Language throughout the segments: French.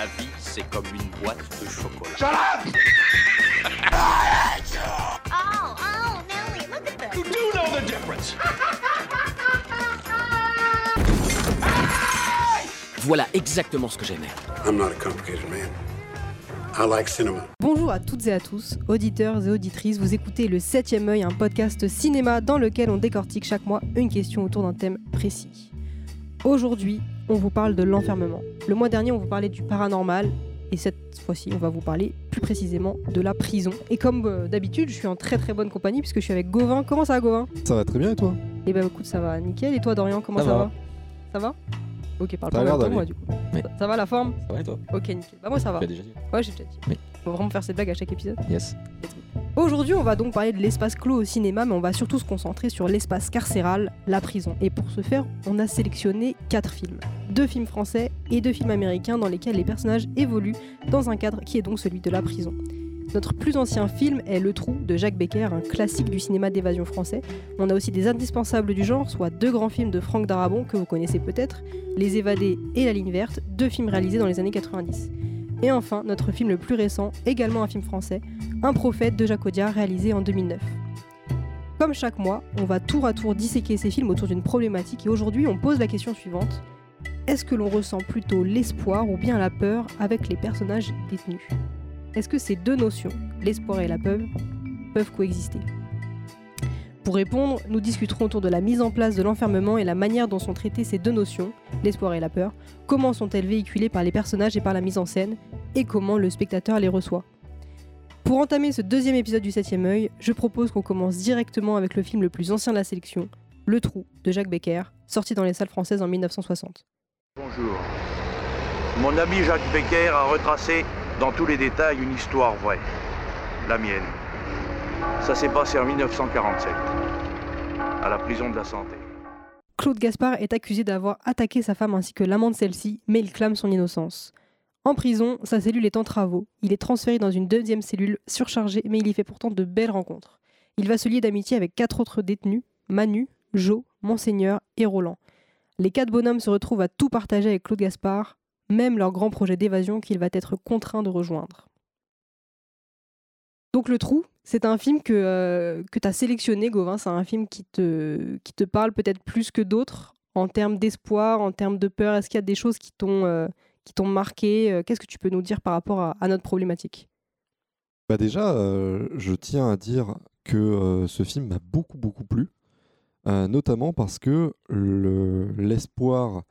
La vie, c'est comme une boîte de chocolat. Shut up! Oh, oh, Nelly, look at this. You do know the difference. Voilà exactement ce que j'aimais. I'm not a complicated man. I like cinema. Bonjour à toutes et à tous, auditeurs et auditrices, vous écoutez le 7ème œil, un podcast cinéma dans lequel on décortique chaque mois une question autour d'un thème précis. Aujourd'hui, on vous parle de l'enfermement. Le mois dernier, on vous parlait du paranormal et cette fois-ci, on va vous parler plus précisément de la prison. Et comme euh, d'habitude, je suis en très très bonne compagnie puisque je suis avec Gauvin. Comment ça va Gauvin? Ça va très bien et toi? Eh ben écoute, ça va nickel. Et toi Dorian, comment ça, Ça va. va? Ça va? Ok, parle Ça pas d'aller. moi du coup. Oui. Ça, ça va la forme? Ça va et toi? Ok, nickel. Bah moi ça va. Tu l'as déjà dit Ouais, j'ai déjà dit. Oui. Faut vraiment faire cette blague à chaque épisode. Yes. Aujourd'hui, on va donc parler de l'espace clos au cinéma, mais on va surtout se concentrer sur l'espace carcéral, la prison. Et pour ce faire, on a sélectionné quatre films. Deux films français et deux films américains dans lesquels les personnages évoluent dans un cadre qui est donc celui de la prison. Notre plus ancien film est Le Trou de Jacques Becker, un classique du cinéma d'évasion français. On a aussi des indispensables du genre, soit deux grands films de Franck Darabon que vous connaissez peut-être, Les Évadés et La Ligne Verte, deux films réalisés dans les années 90. Et enfin, notre film le plus récent, également un film français, Un prophète de Jacques Audiard réalisé en 2009. Comme chaque mois, on va tour à tour disséquer ces films autour d'une problématique et aujourd'hui on pose la question suivante. Est-ce que l'on ressent plutôt l'espoir ou bien la peur avec les personnages détenus? Est-ce que ces deux notions, l'espoir et la peur, peuvent coexister? Pour répondre, nous discuterons autour de la mise en place de l'enfermement et la manière dont sont traitées ces deux notions, l'espoir et la peur, comment sont-elles véhiculées par les personnages et par la mise en scène, et comment le spectateur les reçoit? Pour entamer ce deuxième épisode du 7ème œil, je propose qu'on commence directement avec le film le plus ancien de la sélection, Le Trou de Jacques Becker, sorti dans les salles françaises en 1960. Bonjour. Mon ami Jacques Becker a retracé dans tous les détails une histoire vraie. La mienne. Ça s'est passé en 1947, à la prison de la santé. Claude Gaspard est accusé d'avoir attaqué sa femme ainsi que l'amant de celle-ci, mais il clame son innocence. En prison, sa cellule est en travaux. Il est transféré dans une deuxième cellule surchargée, mais il y fait pourtant de belles rencontres. Il va se lier d'amitié avec quatre autres détenus Manu, Jo, Monseigneur et Roland. Les quatre bonhommes se retrouvent à tout partager avec Claude Gaspard, même leur grand projet d'évasion qu'il va être contraint de rejoindre. Donc Le Trou, c'est un film que, euh, tu as sélectionné, Gauvin. C'est un film qui te, parle peut-être plus que d'autres en termes d'espoir, en termes de peur. Est-ce qu'il y a des choses qui t'ont euh, marqué Euh, Qu'est-ce que tu peux nous dire par rapport à, notre problématique? Bah déjà, je tiens à dire que ce film m'a beaucoup beaucoup plu, euh, notamment parce que le- l'espoir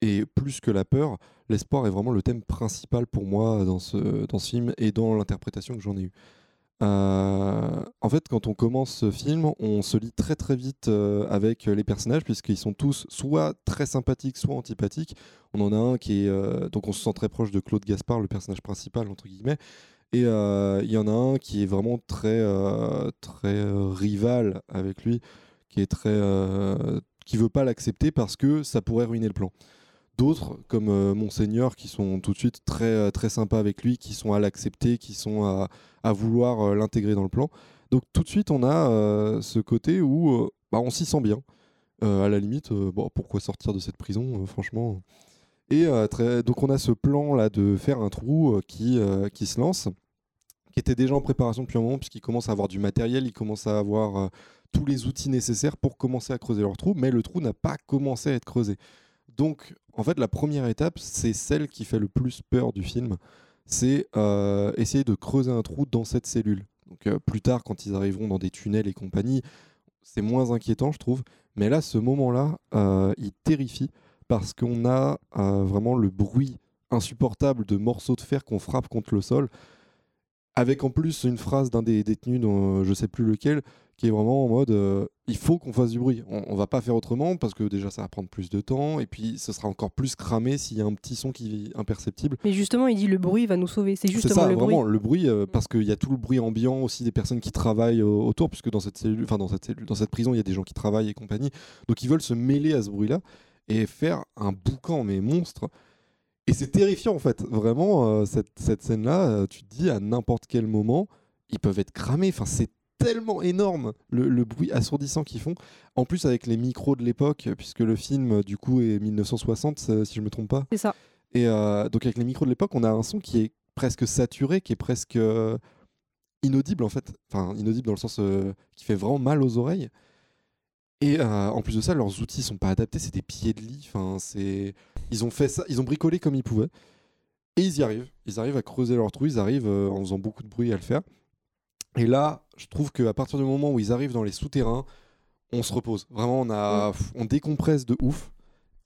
est plus que la peur. L'espoir est vraiment le thème principal pour moi dans ce, dans ce film et dans l'interprétation que j'en ai eue. Euh, en fait, quand on commence ce film, on se lie très très vite euh, avec les personnages puisqu'ils sont tous soit très sympathiques, soit antipathiques. On en a un qui est donc on se sent très proche de Claude Gaspard, le personnage principal entre guillemets, et il y en a un qui est vraiment très très rival avec lui, qui est euh, veut pas l'accepter parce que ça pourrait ruiner le plan. D'autres, comme euh, Monseigneur, qui sont tout de suite très, euh, très sympas avec lui, qui sont à l'accepter, qui sont à, vouloir euh, l'intégrer dans le plan. Donc tout de suite, on a ce côté où bah, on s'y sent bien. À la limite, pourquoi sortir de cette prison, franchement? Et donc on a ce plan là de faire un trou qui, se lance, qui était déjà en préparation depuis un moment, puisqu'il commence à avoir du matériel, il commence à avoir tous les outils nécessaires pour commencer à creuser leur trou, mais le trou n'a pas commencé à être creusé. Donc, en fait, la première étape, c'est celle qui fait le plus peur du film. C'est euh, essayer de creuser un trou dans cette cellule. Donc, euh, plus tard, quand ils arriveront dans des tunnels et compagnie, c'est moins inquiétant, je trouve. Mais là, ce moment-là, euh, il terrifie parce qu'on a vraiment le bruit insupportable de morceaux de fer qu'on frappe contre le sol. Avec en plus une phrase d'un des détenus, dont je sais plus lequel, qui est vraiment en mode euh, il faut qu'on fasse du bruit. On, on va pas faire autrement parce que déjà ça va prendre plus de temps et puis ce sera encore plus cramé s'il y a un petit son qui est imperceptible. Mais justement, il dit le bruit va nous sauver. C'est justement ça, le bruit. vraiment le bruit euh, parce qu'il y a tout le bruit ambiant aussi des personnes qui travaillent euh, autour puisque dans cette cellule, enfin dans cette cellule, dans cette prison il y a des gens qui travaillent et compagnie. Donc ils veulent se mêler à ce bruit-là et faire un boucan mais monstre. Et c'est terrifiant en fait, vraiment euh, cette, cette scène-là, tu te dis à n'importe quel moment ils peuvent être cramés. Enfin c'est tellement énorme le, le bruit assourdissant qu'ils font. En plus avec les micros de l'époque, puisque le film du coup est 1960 euh, si je me trompe pas. C'est ça. Et euh, donc avec les micros de l'époque, on a un son qui est presque saturé, qui est presque euh, inaudible en fait. Enfin, inaudible dans le sens euh, qui fait vraiment mal aux oreilles. Et en plus de ça, leurs outils sont pas adaptés, c'est des pieds de lit. Enfin, c'est ils ont fait ça, ils ont bricolé comme ils pouvaient. Et ils y arrivent. Ils arrivent à creuser leur trou, ils arrivent en faisant beaucoup de bruit à le faire. Et là, je trouve qu'à partir du moment où ils arrivent dans les souterrains, on se repose. Vraiment, on, a, on décompresse de ouf.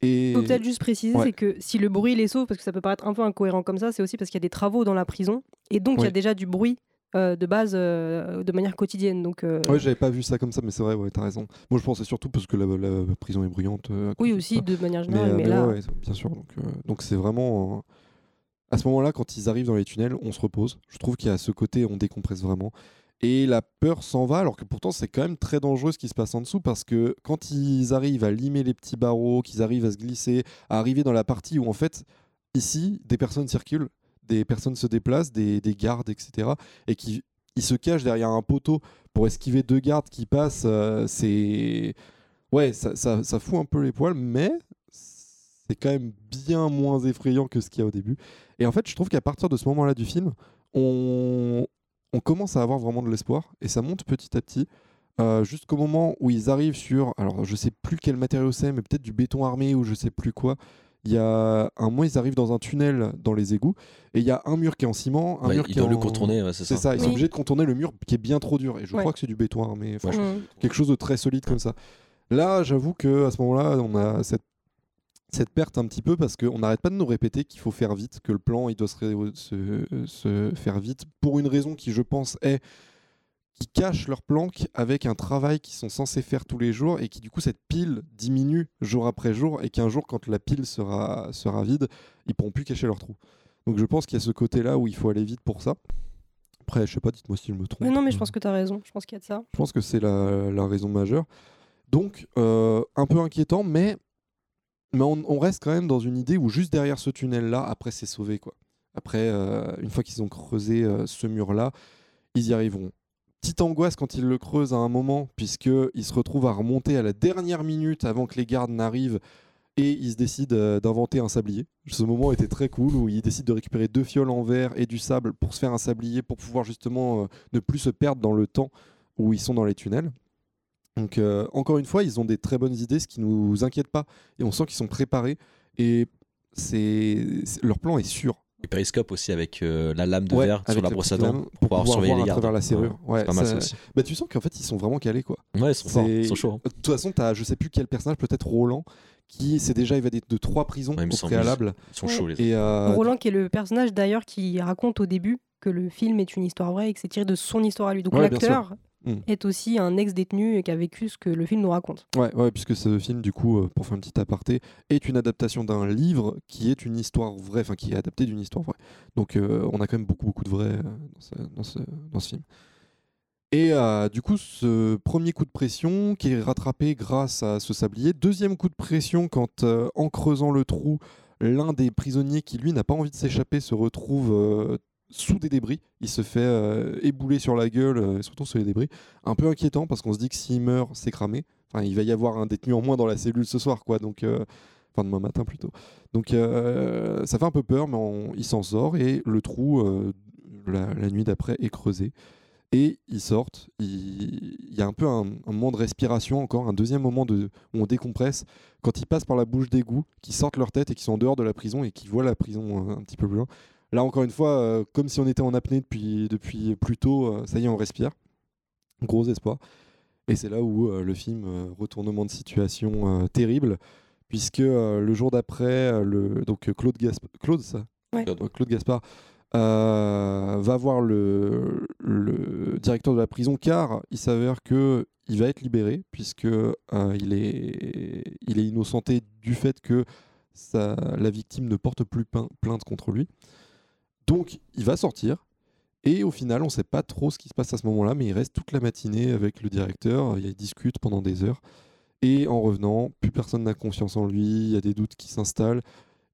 Et... Il faut peut-être juste préciser, Ouais. c'est que si le bruit les sauve, parce que ça peut paraître un peu incohérent comme ça, c'est aussi parce qu'il y a des travaux dans la prison, et donc il y a déjà du bruit euh, de base euh, de manière quotidienne. Donc, euh, Ouais, j'avais pas vu ça comme ça, mais c'est vrai, ouais, t'as raison. Moi, je pensais surtout parce que la, la prison est bruyante. euh, oui, aussi de manière générale, mais, mais là, ouais, bien sûr. Donc, donc c'est vraiment. à ce moment-là, quand ils arrivent dans les tunnels, on se repose. Je trouve qu'il y a ce côté, on décompresse vraiment. Et la peur s'en va, alors que pourtant, c'est quand même très dangereux ce qui se passe en dessous, parce que quand ils arrivent à limer les petits barreaux, qu'ils arrivent à se glisser, à arriver dans la partie où, en fait, ici, des personnes circulent, des personnes se déplacent, des, des gardes, etc. Et qui ils se cachent derrière un poteau pour esquiver deux gardes qui passent. euh, c'est. Ouais, ça, ça fout un peu les poils, mais c'est quand même bien moins effrayant que ce qu'il y a au début. Et en fait, je trouve qu'à partir de ce moment-là du film, on, on commence à avoir vraiment de l'espoir et ça monte petit à petit. euh, Jusqu'au moment où ils arrivent sur, alors je sais plus quel matériau c'est, mais peut-être du béton armé ou je sais plus quoi. Il y a un moment, ils arrivent dans un tunnel dans les égouts et il y a un mur qui est en ciment, un Ouais, mur ils qui est doivent le contourner, ouais, c'est ça. ça, ils sont obligés de contourner le mur qui est bien trop dur. Et je Ouais. crois que c'est du béton armé. Enfin, Ouais, je- Mm. quelque chose de très solide comme ça. Là, j'avoue que à ce moment-là, on a cette, cette perte un petit peu parce qu'on n'arrête pas de nous répéter qu'il faut faire vite, que le plan il doit se, ré- se, se faire vite pour une raison qui, je pense, est qui cachent leur planque avec un travail qu'ils sont censés faire tous les jours et qui du coup cette pile diminue jour après jour et qu'un jour quand la pile sera, sera vide, ils pourront plus cacher leur trou. Donc je pense qu'il y a ce côté-là où il faut aller vite pour ça. Après, je sais pas, dites-moi si je me trompe. Mais non, mais je pense que tu as raison. Je pense qu'il y a de ça. Je pense que c'est la, la raison majeure. Donc, euh, un peu inquiétant, mais, mais on, reste quand même dans une idée où juste derrière ce tunnel-là, après, c'est sauvé. Quoi. Après, euh, une fois qu'ils ont creusé euh, ce mur-là, ils y arriveront. Petite angoisse quand ils le creusent à un moment, puisqu'ils se retrouvent à remonter à la dernière minute avant que les gardes n'arrivent. Et ils se décident euh, d'inventer un sablier. Ce moment était très cool où ils décident de récupérer deux fioles en verre et du sable pour se faire un sablier, pour pouvoir justement ne plus se perdre dans le temps où ils sont dans les tunnels. Donc euh, encore une fois, ils ont des très bonnes idées, ce qui nous inquiète pas. Et on sent qu'ils sont préparés. Et c'est leur plan est sûr. Et périscope aussi avec euh, la lame de Ouais, verre sur la la brosse à dents pour pour pouvoir pouvoir surveiller voir les à gardes. travers la serrure. Ouais, c'est pas mal ça- ça aussi. Bah, tu sens qu'en fait, ils sont vraiment calés. quoi. Ouais, ils sont forts, ils sont chauds. hein. De toute façon, tu as je sais plus quel personnage, peut-être Roland, qui s'est déjà évadé de trois prisons Ouais, au préalable. Ils sont Ouais. chauds les Et, euh, Roland, qui est le personnage d'ailleurs qui raconte au début que le film est une histoire vraie et que c'est tiré de son histoire à lui. Donc Ouais, l'acteur Mm. est aussi un ex-détenu et qui a vécu ce que le film nous raconte. Ouais, ouais, puisque ce film, du coup, euh, pour faire un petit aparté, est une adaptation d'un livre qui est une histoire vraie, enfin qui est adapté d'une histoire vraie. Donc euh, on a quand même beaucoup, beaucoup de vrai euh, dans, ce, dans, ce, dans ce film. Et euh, du coup, ce premier coup de pression qui est rattrapé grâce à ce sablier. Deuxième coup de pression quand, euh, en creusant le trou, l'un des prisonniers qui, lui, n'a pas envie de s'échapper se retrouve euh, sous des débris. Il se fait euh, ébouler sur la gueule, euh, surtout sur les débris. Un peu inquiétant parce qu'on se dit que s'il meurt, c'est cramé. Enfin, il va y avoir un détenu en moins dans la cellule ce soir, quoi. Donc, euh, enfin demain matin plutôt. Donc, ça fait un peu peur, mais on- il s'en sort et le trou la, nuit d'après est creusé. Et ils sortent. Il, y a un peu un, moment de respiration encore, un deuxième moment où on décompresse quand ils passent par la bouche d'égout, qu'ils sortent leur tête et qu'ils sont en dehors de la prison et qu'ils voient la prison euh, un petit peu plus loin. Là, encore une fois, euh, comme si on était en apnée depuis, depuis plus tôt, euh, ça y est, on respire. Gros espoir. Et c'est là où euh, le film, euh, retournement de situation euh, terrible, puisque euh, le jour d'après, euh, le, donc Claude Gaspard, Claude, ça Ouais. Claude. Ouais, Claude Gaspard euh, va voir le, le directeur de la prison car il s'avère que il va être libéré puisque euh, il, est, il est innocenté du fait que sa- la victime ne porte plus plain- plainte contre lui. Donc il va sortir. Et au final on ne sait pas trop ce qui se passe à ce moment-là mais il reste toute la matinée avec le directeur, il discute pendant des heures. Et en revenant plus personne n'a confiance en lui, il y a des doutes qui s'installent.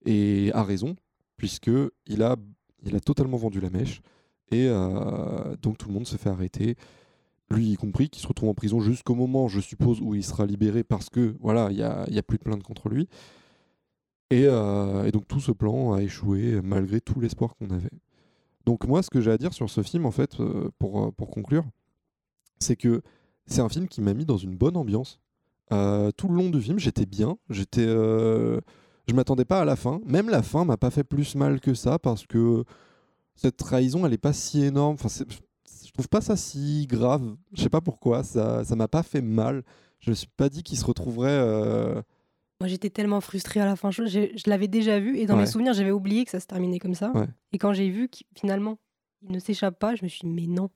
Et a raison puisque il a, il a totalement vendu la mèche. Et euh, donc tout le monde se fait arrêter. Lui y compris, qui se retrouve en prison jusqu'au moment, je suppose, où il sera libéré parce que voilà, il n'y a, a plus de plainte contre lui. Et, euh, et donc tout ce plan a échoué malgré tout l'espoir qu'on avait. Donc moi, ce que j'ai à dire sur ce film, en fait, euh, pour, euh, pour conclure, c'est que c'est un film qui m'a mis dans une bonne ambiance. Tout le long du film, j'étais bien. J'étais, euh, je m'attendais pas à la fin. Même la fin m'a pas fait plus mal que ça parce que cette trahison, elle est pas si énorme. Enfin, je trouve pas ça si grave. Je sais pas pourquoi. Ça, ça m'a pas fait mal. Je me suis pas dit qu'il se retrouverait. Moi, j'étais tellement frustrée à la fin. Je, je- je l'avais déjà vu et dans mes souvenirs, j'avais oublié que ça se terminait comme ça. Ouais. Et quand j'ai vu qu'il finalement, il ne s'échappe pas, je me suis dit, mais non.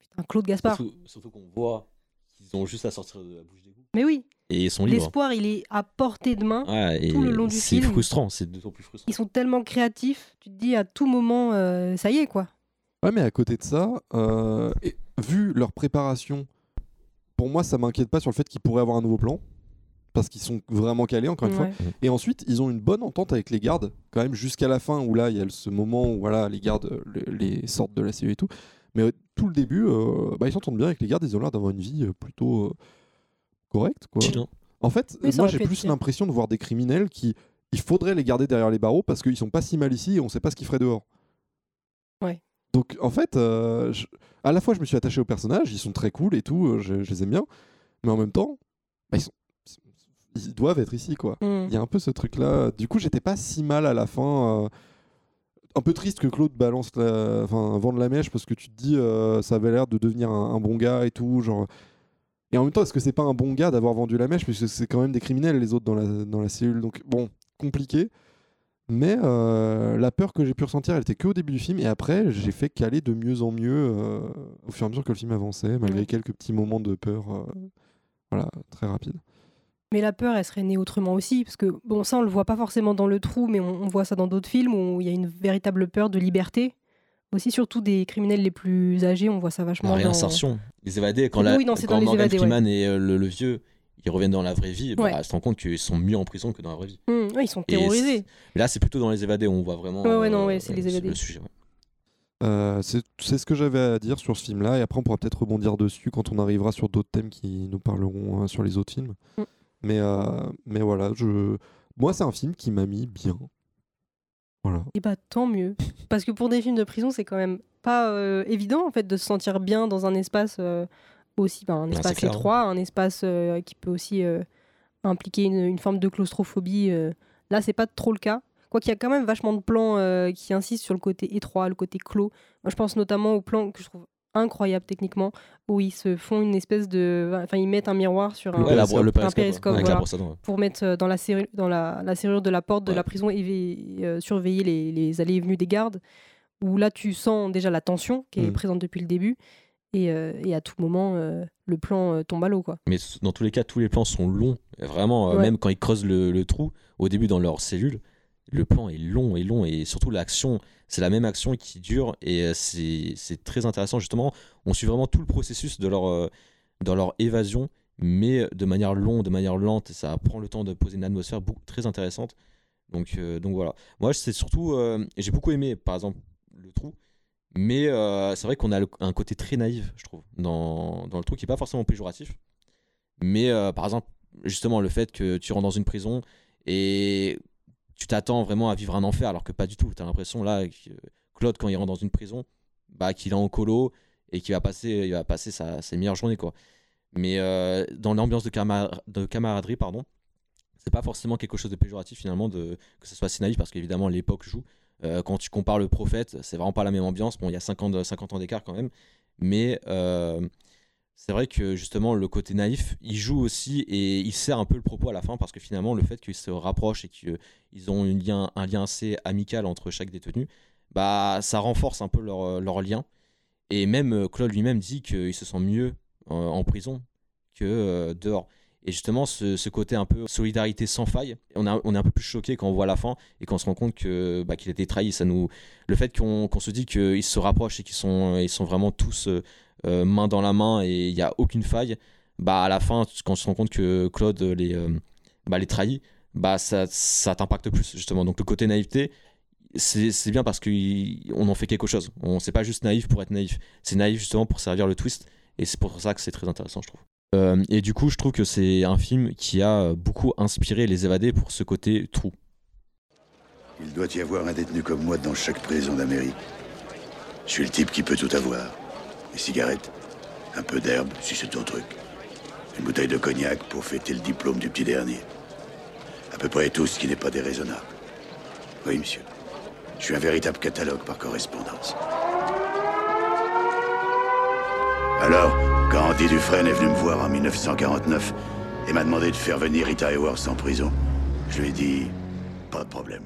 Putain, Claude Gaspard. Surtout, surtout qu'on voit qu'ils ont juste à sortir de la bouche d'égout. Mais oui, Et ils sont libres. l'espoir, il est à portée de main. Ouais, et tout le long du c'est film. frustrant, c'est d'autant plus frustrant. Ils sont tellement créatifs. Tu te dis à tout moment, euh, ça y est, quoi. Ouais, mais à côté de ça, euh, et vu leur préparation, pour moi, ça m'inquiète pas sur le fait qu'ils pourraient avoir un nouveau plan. Parce qu'ils sont vraiment calés, encore une fois. Et ensuite, ils ont une bonne entente avec les gardes, quand même, jusqu'à la fin, où là, il y a ce moment où voilà, les gardes euh, les, les sortent de la cellule et tout. Mais euh, tout le début, euh, bah, ils s'entendent bien avec les gardes, ils ont l'air d'avoir une vie euh, plutôt euh, correcte. Quoi. Hein. En fait, Oui, moi, j'ai plus l'impression de voir des criminels qui. Il faudrait les garder derrière les barreaux parce qu'ils sont pas si mal ici et on sait pas ce qu'ils feraient dehors. Ouais. Donc, en fait, euh, je- à la fois, je me suis attaché aux personnages, ils sont très cool et tout, je, je les aime bien. Mais en même temps, bah, ils, sont... ils doivent être ici, quoi. Mm. Il y a un peu ce truc-là. Du coup, j'étais pas si mal à la fin. euh, Un peu triste que Claude balance la... enfin, vende la mèche parce que tu te dis euh, ça avait l'air de devenir un, un bon gars et tout. Genre... Et en même temps, est-ce que c'est pas un bon gars d'avoir vendu la mèche? Puisque c'est quand même des criminels, les autres, dans la, dans la cellule. Donc, bon, compliqué. Mais euh, la peur que j'ai pu ressentir, elle était que au début du film. Et après, j'ai fait qu'aller de mieux en mieux euh, au fur et à mesure que le film avançait, malgré Ouais. quelques petits moments de peur. euh, voilà, très rapide. Mais la peur, elle serait née autrement aussi, parce que bon, ça, on le voit pas forcément dans le trou, mais on, on voit ça dans d'autres films où il y a une véritable peur de liberté. Aussi, surtout des criminels les plus âgés, on voit ça vachement. La dans- réinsertion. Les évadés, quand, la, oui, non, quand dans Morgan Évadés, ouais. Freeman et euh, le, le vieux, ils reviennent dans la vraie vie, bah, Ouais. ils se rendent compte qu'ils sont mieux en prison que dans la vraie vie. Ouais, ils sont terrorisés. Mais là, c'est plutôt dans les évadés où on voit vraiment. Ouais, ouais, non, ouais, c'est les évadés. Le sujet. ouais. Euh, c'est ce que j'avais à dire sur ce film-là, et après on pourra peut-être rebondir dessus quand on arrivera sur d'autres thèmes qui nous parleront euh, sur les autres films. Mm. Mais, euh, mais voilà, je... moi c'est un film qui m'a mis bien. Voilà. Et bah tant mieux. Parce que pour des films de prison, c'est quand même pas euh, évident en fait de se sentir bien dans un espace euh, aussi, ben, un c'est espace clair, étroit, un espace euh, qui peut aussi euh, impliquer une, une forme de claustrophobie. euh. Là, c'est pas trop le cas. Quoiqu'il y a quand même vachement de plans euh, qui insistent sur le côté étroit, le côté clos. Moi, je pense notamment au plan que je trouve incroyable techniquement, où ils se font une espèce de... Enfin, ils mettent un miroir sur un... Ouais, la- le un périscope, voilà la pour mettre euh, dans la, serrure, dans la, la serrure de la porte de Ouais. la prison et euh, surveiller les, les allées et venues des gardes, où là tu sens déjà la tension qui est Mm. présente depuis le début, et, euh, et à tout moment euh, le plan euh, tombe à l'eau. quoi. Mais dans tous les cas, tous les plans sont longs. Vraiment, euh, Ouais. même quand ils creusent le, le trou, au début dans leur cellule, le plan est long et long. Et surtout, l'action, c'est la même action qui dure. Et euh, c'est très intéressant. Justement, on suit vraiment tout le processus de leur, euh, évasion, mais de manière longue, de manière lente. Et ça prend le temps de poser une atmosphère très intéressante. Donc, euh, voilà. Moi, c'est surtout. euh, j'ai beaucoup aimé, par exemple, le trou. Mais euh, c'est vrai qu'on a un côté très naïf, je trouve, dans, dans le trou qui n'est pas forcément péjoratif. Mais euh, par exemple, justement, le fait que tu rentres dans une prison et t'attends vraiment à vivre un enfer, alors que pas du tout. Tu as l'impression là que Claude, quand il rentre dans une prison, bah, qu'il est en colo et qu'il va passer, il va passer sa, ses meilleures journées. Quoi. Mais euh, dans l'ambiance de, camar- de camaraderie, pardon, c'est pas forcément quelque chose de péjoratif finalement que ce soit si naïf, parce qu'évidemment l'époque joue. Euh, quand tu compares le prophète, c'est vraiment pas la même ambiance. Bon, il y a 50, 50 ans d'écart quand même. Mais euh, c'est vrai que justement le côté naïf, il joue aussi et il sert un peu le propos à la fin parce que finalement le fait qu'ils se rapprochent et qu'ils ont lien, un lien assez amical entre chaque détenu, bah ça renforce un peu leur, leur lien. Et même euh, Claude lui-même dit qu'il se sent mieux euh, en prison que euh, dehors. Et justement, ce, côté un peu solidarité sans faille, on, a- on est un peu plus choqué quand on voit la fin et qu'on se rend compte que bah, qu'il a été trahi. Ça nous, le fait qu'on qu'on se dit qu'ils se rapprochent et qu'ils sont, ils sont vraiment tous euh, main dans la main et il n'y a aucune faille, bah à la fin, quand on se rend compte que Claude les, euh, bah, les trahit, bah ça, ça t'impacte plus justement. Donc le côté naïveté, c'est bien parce qu'on en fait quelque chose. On c'est pas juste naïf pour être naïf, c'est naïf justement pour servir le twist et c'est pour ça que c'est très intéressant, je trouve. Euh, et du coup, je trouve que c'est un film qui a beaucoup inspiré les évadés pour ce côté trou. Il doit y avoir un détenu comme moi dans chaque prison d'Amérique. Je suis le type qui peut tout avoir. Des cigarettes, un peu d'herbe, si c'est ton truc. Une bouteille de cognac pour fêter le diplôme du petit dernier. À peu près tout ce qui n'est pas déraisonnable. Oui, monsieur. Je suis un véritable catalogue par correspondance. Alors, quand Andy Dufresne est venu me voir en 1949 et m'a demandé de faire venir Rita Hayworth en prison, je lui ai dit pas de problème.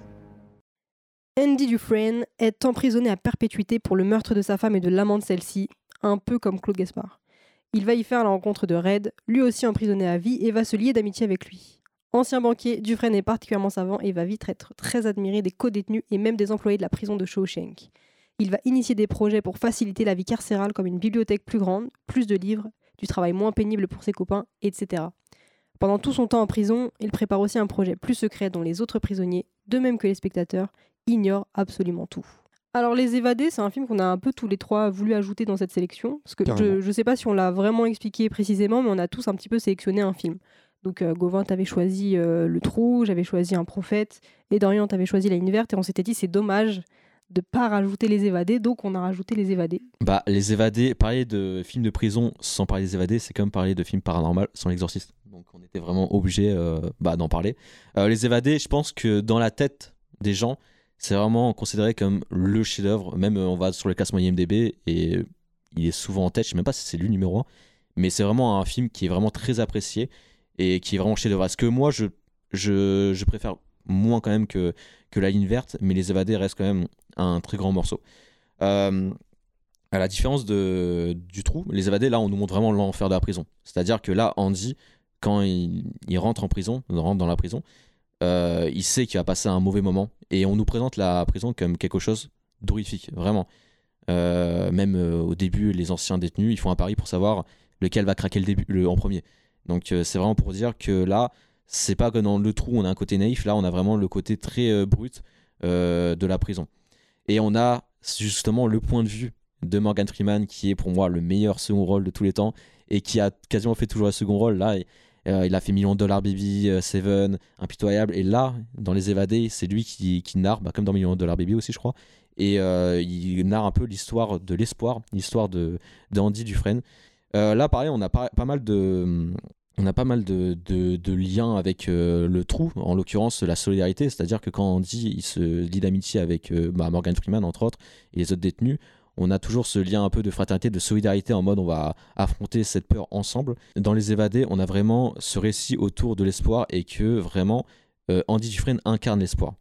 Andy Dufresne est emprisonné à perpétuité pour le meurtre de sa femme et de l'amant de celle-ci, un peu comme Claude Gaspard. Il va y faire la rencontre de Red, lui aussi emprisonné à vie, et va se lier d'amitié avec lui. Ancien banquier, Dufresne est particulièrement savant et va vite être très admiré des co-détenus et même des employés de la prison de Shawshank. Il va initier des projets pour faciliter la vie carcérale comme une bibliothèque plus grande, plus de livres, du travail moins pénible pour ses copains, etc. Pendant tout son temps en prison, il prépare aussi un projet plus secret dont les autres prisonniers, de même que les spectateurs, ignorent absolument tout. Alors Les Évadés, c'est un film qu'on a un peu tous les trois voulu ajouter dans cette sélection, parce que Carrément. je ne sais pas si on l'a vraiment expliqué précisément, mais on a tous un petit peu sélectionné un film. Donc euh, Gauvin, t'avais choisi euh, Le Trou, j'avais choisi Un Prophète, et Dorian, t'avais choisi La Ligne Verte, et on s'était dit c'est dommage de pas rajouter Les Évadés, donc on a rajouté Les Évadés. Bah, les évadés, parler de films de prison sans parler des évadés, c'est comme parler de films paranormal sans l'exorciste. Donc on était vraiment obligé euh, bah, d'en parler. Euh, les évadés, je pense que dans la tête des gens, c'est vraiment considéré comme le chef-d'œuvre. Même euh, on va sur le classement IMDb et il est souvent en tête. Je sais même pas si c'est lui numéro 1, mais c'est vraiment un film qui est vraiment très apprécié et qui est vraiment chef-d'œuvre. Est-ce que moi, je, je, préfère moins quand même que, que La Ligne Verte, mais Les Évadés restent quand même un très grand morceau. Euh, à la différence du trou, les évadés, là, on nous montre vraiment l'enfer de la prison. C'est-à-dire que là, Andy, quand il, il rentre en prison, il rentre dans la prison, euh, il sait qu'il va passer un mauvais moment. Et on nous présente la prison comme quelque chose d'horrifique, vraiment. Euh, même euh, au début, les anciens détenus, ils font un pari pour savoir lequel va craquer le début, le, en premier. Donc c'est vraiment pour dire que là, c'est pas que dans le trou, on a un côté naïf. Là, on a vraiment le côté très brut de la prison. Et on a justement le point de vue de Morgan Freeman, qui est pour moi le meilleur second rôle de tous les temps et qui a quasiment fait toujours le second rôle. Là, euh, il a fait Million de dollars Baby, euh, Seven, Impitoyable. Et là, dans Les Évadés, c'est lui qui, qui narre, bah, comme dans Million de dollars Baby aussi, je crois. Et euh, il narre un peu l'histoire de l'espoir, l'histoire de d'Andy Dufresne. Euh, là, pareil, on a pas, pas mal de. On a pas mal de, de- de liens avec le trou, en l'occurrence la solidarité, c'est-à-dire que quand Andy il se lie d'amitié avec bah, Morgan Freeman, entre autres, et les autres détenus, on a toujours ce lien un peu de fraternité, de solidarité en mode on va affronter cette peur ensemble. Dans Les Évadés, on a vraiment ce récit autour de l'espoir et que vraiment euh, Andy Dufresne incarne l'espoir.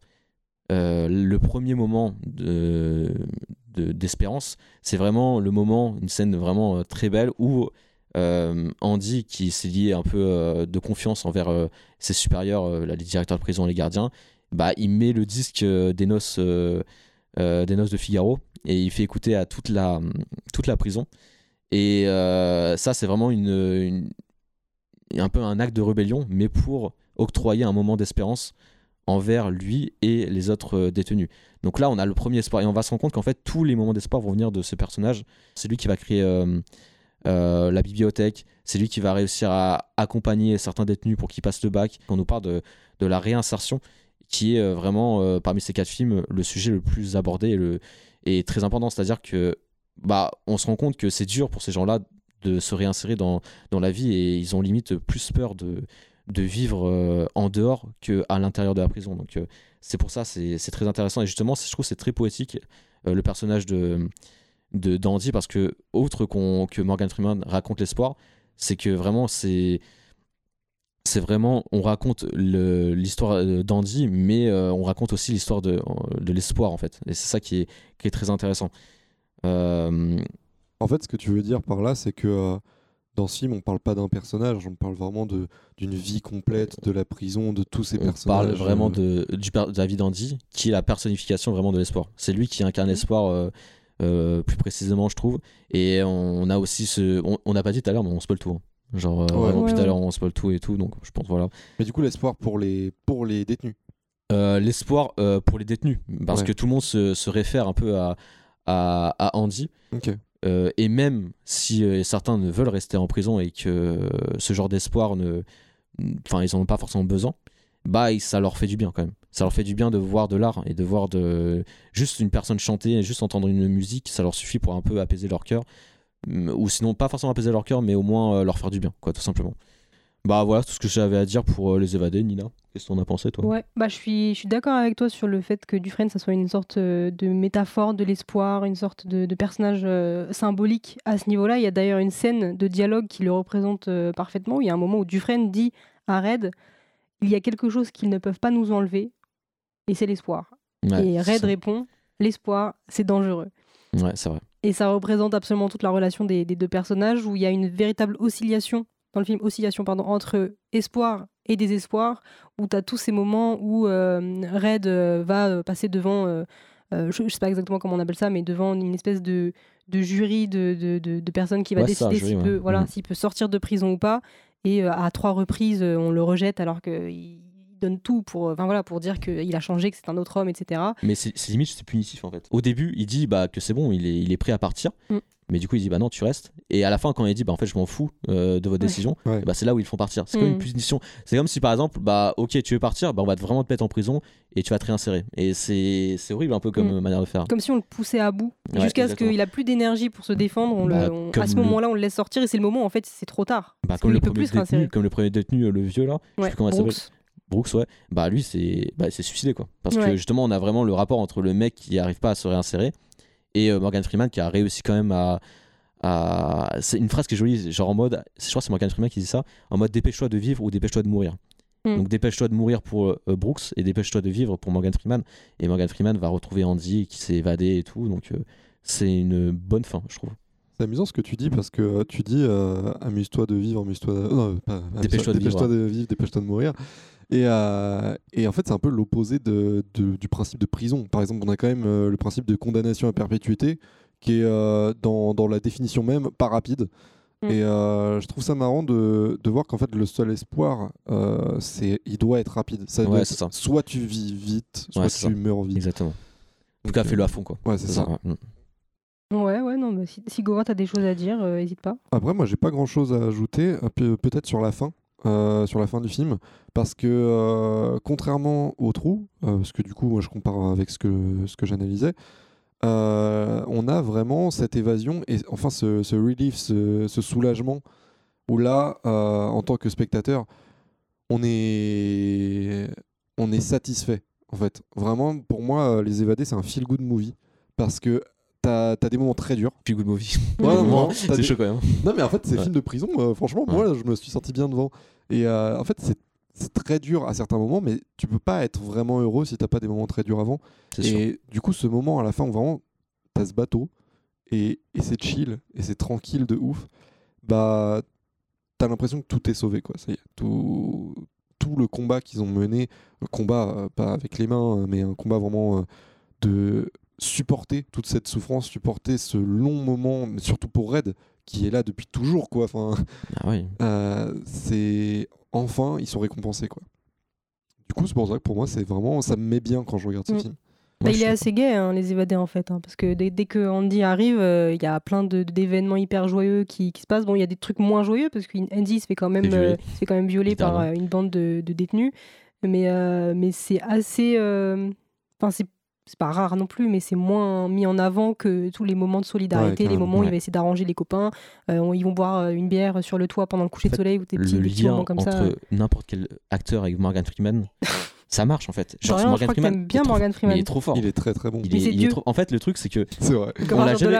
Euh, le premier moment de- de- d'espérance, c'est vraiment le moment, une scène vraiment euh, très belle où Andy, qui s'est lié un peu de confiance envers ses supérieurs, les directeurs de prison, les gardiens, bah, il met le disque des noces, des noces de Figaro et il fait écouter à toute la, toute la prison. Et euh, ça, c'est vraiment une, un peu un acte de rébellion, mais pour octroyer un moment d'espérance envers lui et les autres euh, détenus. Donc là, on a le premier espoir et on va se rendre compte qu'en fait, tous les moments d'espoir vont venir de ce personnage. C'est lui qui va créer euh, la bibliothèque, c'est lui qui va réussir à accompagner certains détenus pour qu'ils passent le bac. On nous parle de, de la réinsertion, qui est vraiment, parmi ces quatre films, le sujet le plus abordé et très important. C'est-à-dire que bah, on se rend compte que c'est dur pour ces gens-là de se réinsérer dans, dans la vie et ils ont limite plus peur de, de vivre euh, en dehors qu'à l'intérieur de la prison. Donc euh, c'est pour ça, c'est très intéressant. Et justement, je trouve c'est très poétique, euh, le personnage de de d'Andy, parce que, autre qu'on que Morgan Freeman raconte l'espoir, c'est que vraiment, c'est c'est vraiment, on raconte l'histoire euh, d'Andy, mais euh, on raconte aussi l'histoire de, de l'espoir, en fait. Et c'est ça qui est, qui est très intéressant. Euh, En fait, ce que tu veux dire par là, c'est que euh, dans ce film, on parle pas d'un personnage, on parle vraiment de d'une vie complète de la prison, de tous ces on personnages. parle vraiment euh, de, du per- de la vie d'Andy, qui est la personnification vraiment de l'espoir. C'est lui qui incarne l'espoir euh, euh, plus précisément, je trouve. Et on a aussi ce. On on n'a pas dit tout à l'heure, mais on spoil tout. hein. Genre, euh, Ouais. vraiment, Ouais, puis tout à ouais. l'heure, on spoil tout et tout. Donc, je pense, voilà. Mais du coup, l'espoir pour les pour les détenus. Euh, l'espoir euh, pour les détenus. Parce Ouais. que tout le monde se, se réfère un peu à, à, à Andy. Euh, et même si euh, certains ne veulent rester en prison et que euh, ce genre d'espoir ne enfin ils en ont pas forcément besoin bah ça leur fait du bien quand même ça leur fait du bien de voir de l'art et de voir de juste une personne chanter, juste entendre une musique, ça leur suffit pour un peu apaiser leur cœur. Ou sinon, pas forcément apaiser leur cœur, mais au moins euh, leur faire du bien, quoi, tout simplement. Bah voilà, tout ce que j'avais à dire pour euh, les évader, Nina. Qu'est-ce que t'en as pensé, toi? Ouais, bah je suis, je suis d'accord avec toi sur le fait que Dufresne, ça soit une sorte euh, de métaphore de l'espoir, une sorte de, de personnage euh, symbolique à ce niveau-là. Il y a d'ailleurs une scène de dialogue qui le représente euh, parfaitement. Il y a un moment où Dufresne dit à Red Il y a quelque chose qu'ils ne peuvent pas nous enlever, et c'est l'espoir. Ouais, et Red répond L'espoir, c'est dangereux. Ouais, c'est vrai. Et ça représente absolument toute la relation des, des deux personnages où il y a une véritable oscillation dans le film, oscillation pardon, entre espoir et désespoir, où tu as tous ces moments où euh, Red euh, va euh, passer devant, euh, je, je sais pas exactement comment on appelle ça, mais devant une espèce de, de jury de, de, de- de personnes qui va Ouais, décider s'il ouais. peut, voilà, s'il peut sortir de prison ou pas. Et à trois reprises, on le rejette alors qu'il donne tout pour, enfin, voilà, pour dire qu'il a changé, que c'est un autre homme, etc. Mais c'est limite, c'est punitif en fait. Au début, il dit bah, que c'est bon, il est, il est prêt à partir. Mm. Mais du coup, il dit bah non, tu restes. Et à la fin, quand il dit bah en fait, je m'en fous euh, de votre Ouais. décision, Ouais. bah, c'est là où ils le font partir. C'est comme Mm. une punition. C'est comme si par exemple, bah ok, tu veux partir, bah on va vraiment te mettre en prison et tu vas te réinsérer. Et c'est c'est horrible un peu comme Mm. euh, manière de faire. Comme si on le poussait à bout, Ouais, jusqu'à ce qu'il a plus d'énergie pour se défendre. On le- Bah, on- à ce le- moment-là, on le laisse sortir et c'est le moment en fait, c'est trop tard. Bah, comme, le peut détenu, comme le premier détenu, euh, le vieux là, je sais plus comment. Brooks. Ouais, bah lui c'est bah, c'est suicidé quoi. Parce que justement on a vraiment le rapport entre le mec qui arrive pas à se réinsérer et euh, Morgan Freeman qui a réussi quand même à. à... C'est une phrase qui est jolie, genre en mode, je crois que c'est Morgan Freeman qui dit ça, en mode dépêche-toi de vivre ou dépêche-toi de mourir. Mm. Donc dépêche-toi de mourir pour euh, Brooks et dépêche-toi de vivre pour Morgan Freeman. Et Morgan Freeman va retrouver Andy qui s'est évadé et tout, donc euh, c'est une bonne fin, je trouve. C'est amusant ce que tu dis parce que euh, tu dis euh, amuse-toi de vivre, amuse-toi. de- Non, pas, amuse-toi- Dépêche-toi de vivre. dépêche-toi de vivre, dépêche-toi de mourir. Et, euh, et en fait, c'est un peu l'opposé de, de- du principe de prison. Par exemple, on a quand même euh, le principe de condamnation à perpétuité qui est euh, dans, dans la définition même pas rapide. Mm. Et euh, je trouve ça marrant de, de voir qu'en fait, le seul espoir, euh, c'est il doit être rapide. Ça doit Ouais, être- c'est ça. Soit tu vis vite, soit Ouais, tu ça. meurs vite. Exactement. En tout cas, fais-le à fond quoi. Ouais, c'est ça. ouais. Mm. Ouais, ouais, non, mais si, si Gauvin, t'as des choses à dire, euh, hésite pas. Après, moi, j'ai pas grand chose à ajouter, pe- peut-être sur la fin. Euh, sur la fin du film parce que euh, contrairement au trou euh, parce que du coup moi je compare avec ce que, ce que j'analysais on a vraiment cette évasion et enfin ce, relief ce, soulagement où là en tant que spectateur on est on est satisfait en fait. Vraiment pour moi les évadés c'est un feel good movie parce que t'as as des moments très durs Puis good movie. Ouais, non, c'est des- chaud quand même. non, mais en fait, ces Ouais. films de prison, euh, franchement, moi, je me suis senti bien devant. Et euh, en fait, c'est c'est très dur à certains moments, mais tu peux pas être vraiment heureux si t'as pas des moments très durs avant. C'est sûr. Et du coup, ce moment à la fin où vraiment t'as ce bateau et, et c'est chill et c'est tranquille de ouf, bah t'as l'impression que tout est sauvé, quoi. Ça y est, tout, tout le combat qu'ils ont mené, le combat euh, pas avec les mains, mais un combat vraiment euh, de supporter toute cette souffrance, supporter ce long moment, mais surtout pour Red qui est là depuis toujours, quoi. Enfin, Ah oui. euh, c'est enfin ils sont récompensés, quoi. Du coup, c'est pour ça que pour moi, c'est vraiment ça me met bien quand je regarde ce Mm. film. Bah, Moi, il est suis- assez gay, hein, les évadés, en fait. hein, parce que dès, dès que Andy arrive, euh, il y a plein de- d'événements hyper joyeux qui, qui se passent. Bon, il y a des trucs moins joyeux, parce qu'Andy se fait quand même, euh, se fait quand même violer par euh, une bande de, de détenus. Mais, euh, mais c'est assez. euh, Enfin, c'est. C'est pas rare non plus, mais c'est moins mis en avant que tous les moments de solidarité, les moments où il va essayer d'arranger les copains. Euh, ils vont boire euh, une bière sur le toit pendant le coucher En fait, de soleil ou des le petits, des petits lien moments comme entre ça. n'importe quel acteur avec Morgan Freeman, ça marche en fait. Genre, vraiment, je crois que t'aimes bien Morgan Freeman. Il est trop fort. Il est très très bon. Il est- il est trop- En fait, le truc, c'est que C'est vrai.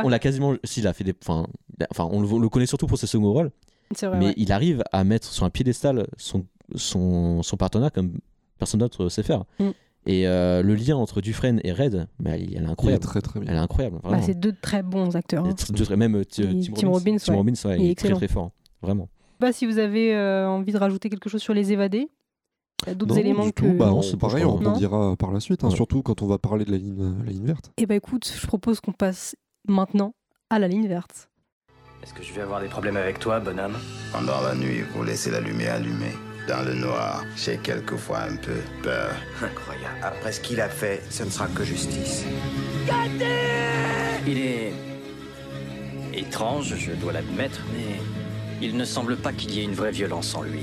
On l'a quasiment. S'il a fait des. Enfin, enfin, on le, on le connaît surtout pour ses second rôles, C'est vrai, mais ouais. il arrive à mettre sur un piédestal son, son, son partenaire comme personne d'autre sait faire. Mm. Et euh, le lien entre Dufresne et Red, bah, elle, elle est Il est incroyable. très très bien. Elle est incroyable. Bah, c'est deux très bons acteurs. Hein. même euh, Tim, Tim Robbins, Robbins, Tim ouais. Robbins, ouais, Il il est très très fort. Vraiment. Je sais pas si vous avez euh, envie de rajouter quelque chose sur les évadés. Il y a d'autres éléments du que. tout. Bah, Non, c'est pareil, on crois. rebondira par la suite, hein, Ouais. surtout quand on va parler de la ligne, la ligne verte. Eh ben écoute, je propose qu'on passe maintenant à la ligne verte. Est-ce que je vais avoir des problèmes avec toi, bonhomme? Pendant la nuit, vous laissez la lumière allumée. Dans le noir, j'ai quelquefois un peu peur. Incroyable. Après ce qu'il a fait, ce ne sera que justice. Il est étrange, je dois l'admettre, mais il ne semble pas qu'il y ait une vraie violence en lui.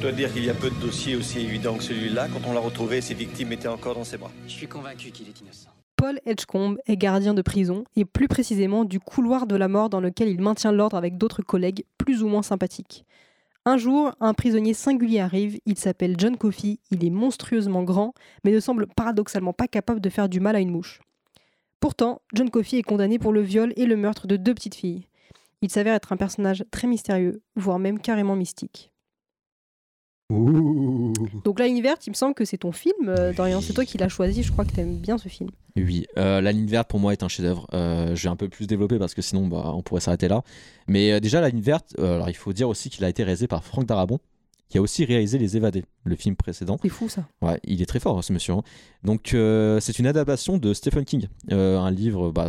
dois dire qu'il y a peu de dossiers aussi évidents que celui-là. Quand on l'a retrouvé, ses victimes étaient encore dans ses bras. Je suis convaincu qu'il est innocent. Paul Edgecombe est gardien de prison, et plus précisément du couloir de la mort dans lequel il maintient l'ordre avec d'autres collègues plus ou moins sympathiques. Un jour, un prisonnier singulier arrive, il s'appelle John Coffey, il est monstrueusement grand, mais ne semble paradoxalement pas capable de faire du mal à une mouche. Pourtant, John Coffey est condamné pour le viol et le meurtre de deux petites filles. Il s'avère être un personnage très mystérieux, voire même carrément mystique. Ouh. Donc La ligne verte, il me semble que c'est ton film, euh, Dorian, c'est toi qui l'as choisi, je crois que t'aimes bien ce film. Oui, euh, La ligne verte pour moi est un chef-d'œuvre. Euh, je vais un peu plus développer parce que sinon bah, on pourrait s'arrêter là. Mais déjà, La ligne verte, alors il faut dire aussi qu'il a été réalisé par Franck Darabon, qui a aussi réalisé Les Évadés, le film précédent. C'est fou ça. Ouais, il est très fort ce monsieur. hein. Donc euh, c'est une adaptation de Stephen King, Euh, un livre. Bah,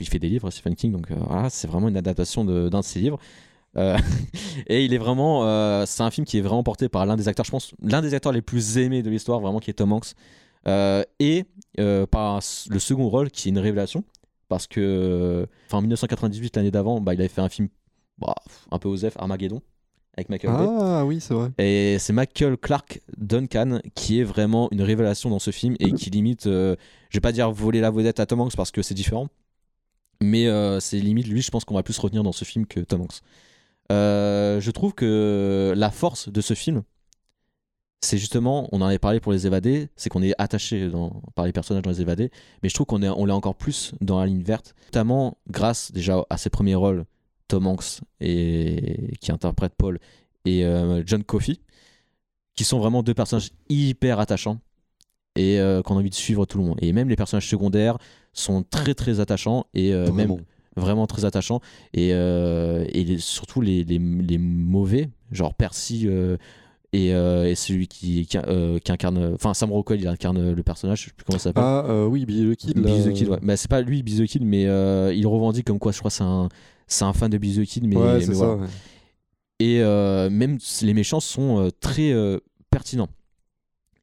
il fait des livres Stephen King, donc euh, voilà, c'est vraiment une adaptation de- d'un de ses livres. Euh, et il est vraiment, euh, c'est un film qui est vraiment porté par l'un des acteurs, je pense, l'un des acteurs les plus aimés de l'histoire, vraiment, qui est Tom Hanks, Euh, et par le second rôle qui est une révélation, parce que, enfin, en 1998, l'année d'avant, bah, il avait fait un film, bah, un peu osef, Armageddon, avec Michael. Ah oui, c'est vrai. Et c'est Michael Clark Duncan qui est vraiment une révélation dans ce film et qui limite, euh, je vais pas dire voler la vedette à Tom Hanks parce que c'est différent, mais euh, c'est limite lui, je pense qu'on va plus retenir dans ce film que Tom Hanks. Euh, je trouve que la force de ce film, c'est justement, on en avait parlé pour les évadés, c'est qu'on est attaché dans- par les personnages dans les évadés, mais je trouve qu'on est, on l'est encore plus dans la ligne verte, notamment grâce déjà à ses premiers rôles, Tom Hanks et qui interprète Paul et euh, John Coffey, qui sont vraiment deux personnages hyper attachants et euh, qu'on a envie de suivre tout le monde. Et même les personnages secondaires sont très très attachants et euh, même Vraiment. très attachants. Et, euh, et les- surtout les, les, les mauvais, genre Percy euh, et, euh, et celui qui, qui, euh, qui incarne. Enfin, Sam Rockwell, il incarne le personnage, je sais plus comment ça s'appelle. Ah euh, oui, Billy the Kid. là. Billy the Kid, ouais. Bah, c'est pas lui, Billy the Kid, mais il revendique comme quoi, je crois, c'est un, c'est un fan de Billy the Kid, mais, ouais, mais c'est voilà. ça. ouais. Et même les méchants sont très pertinents.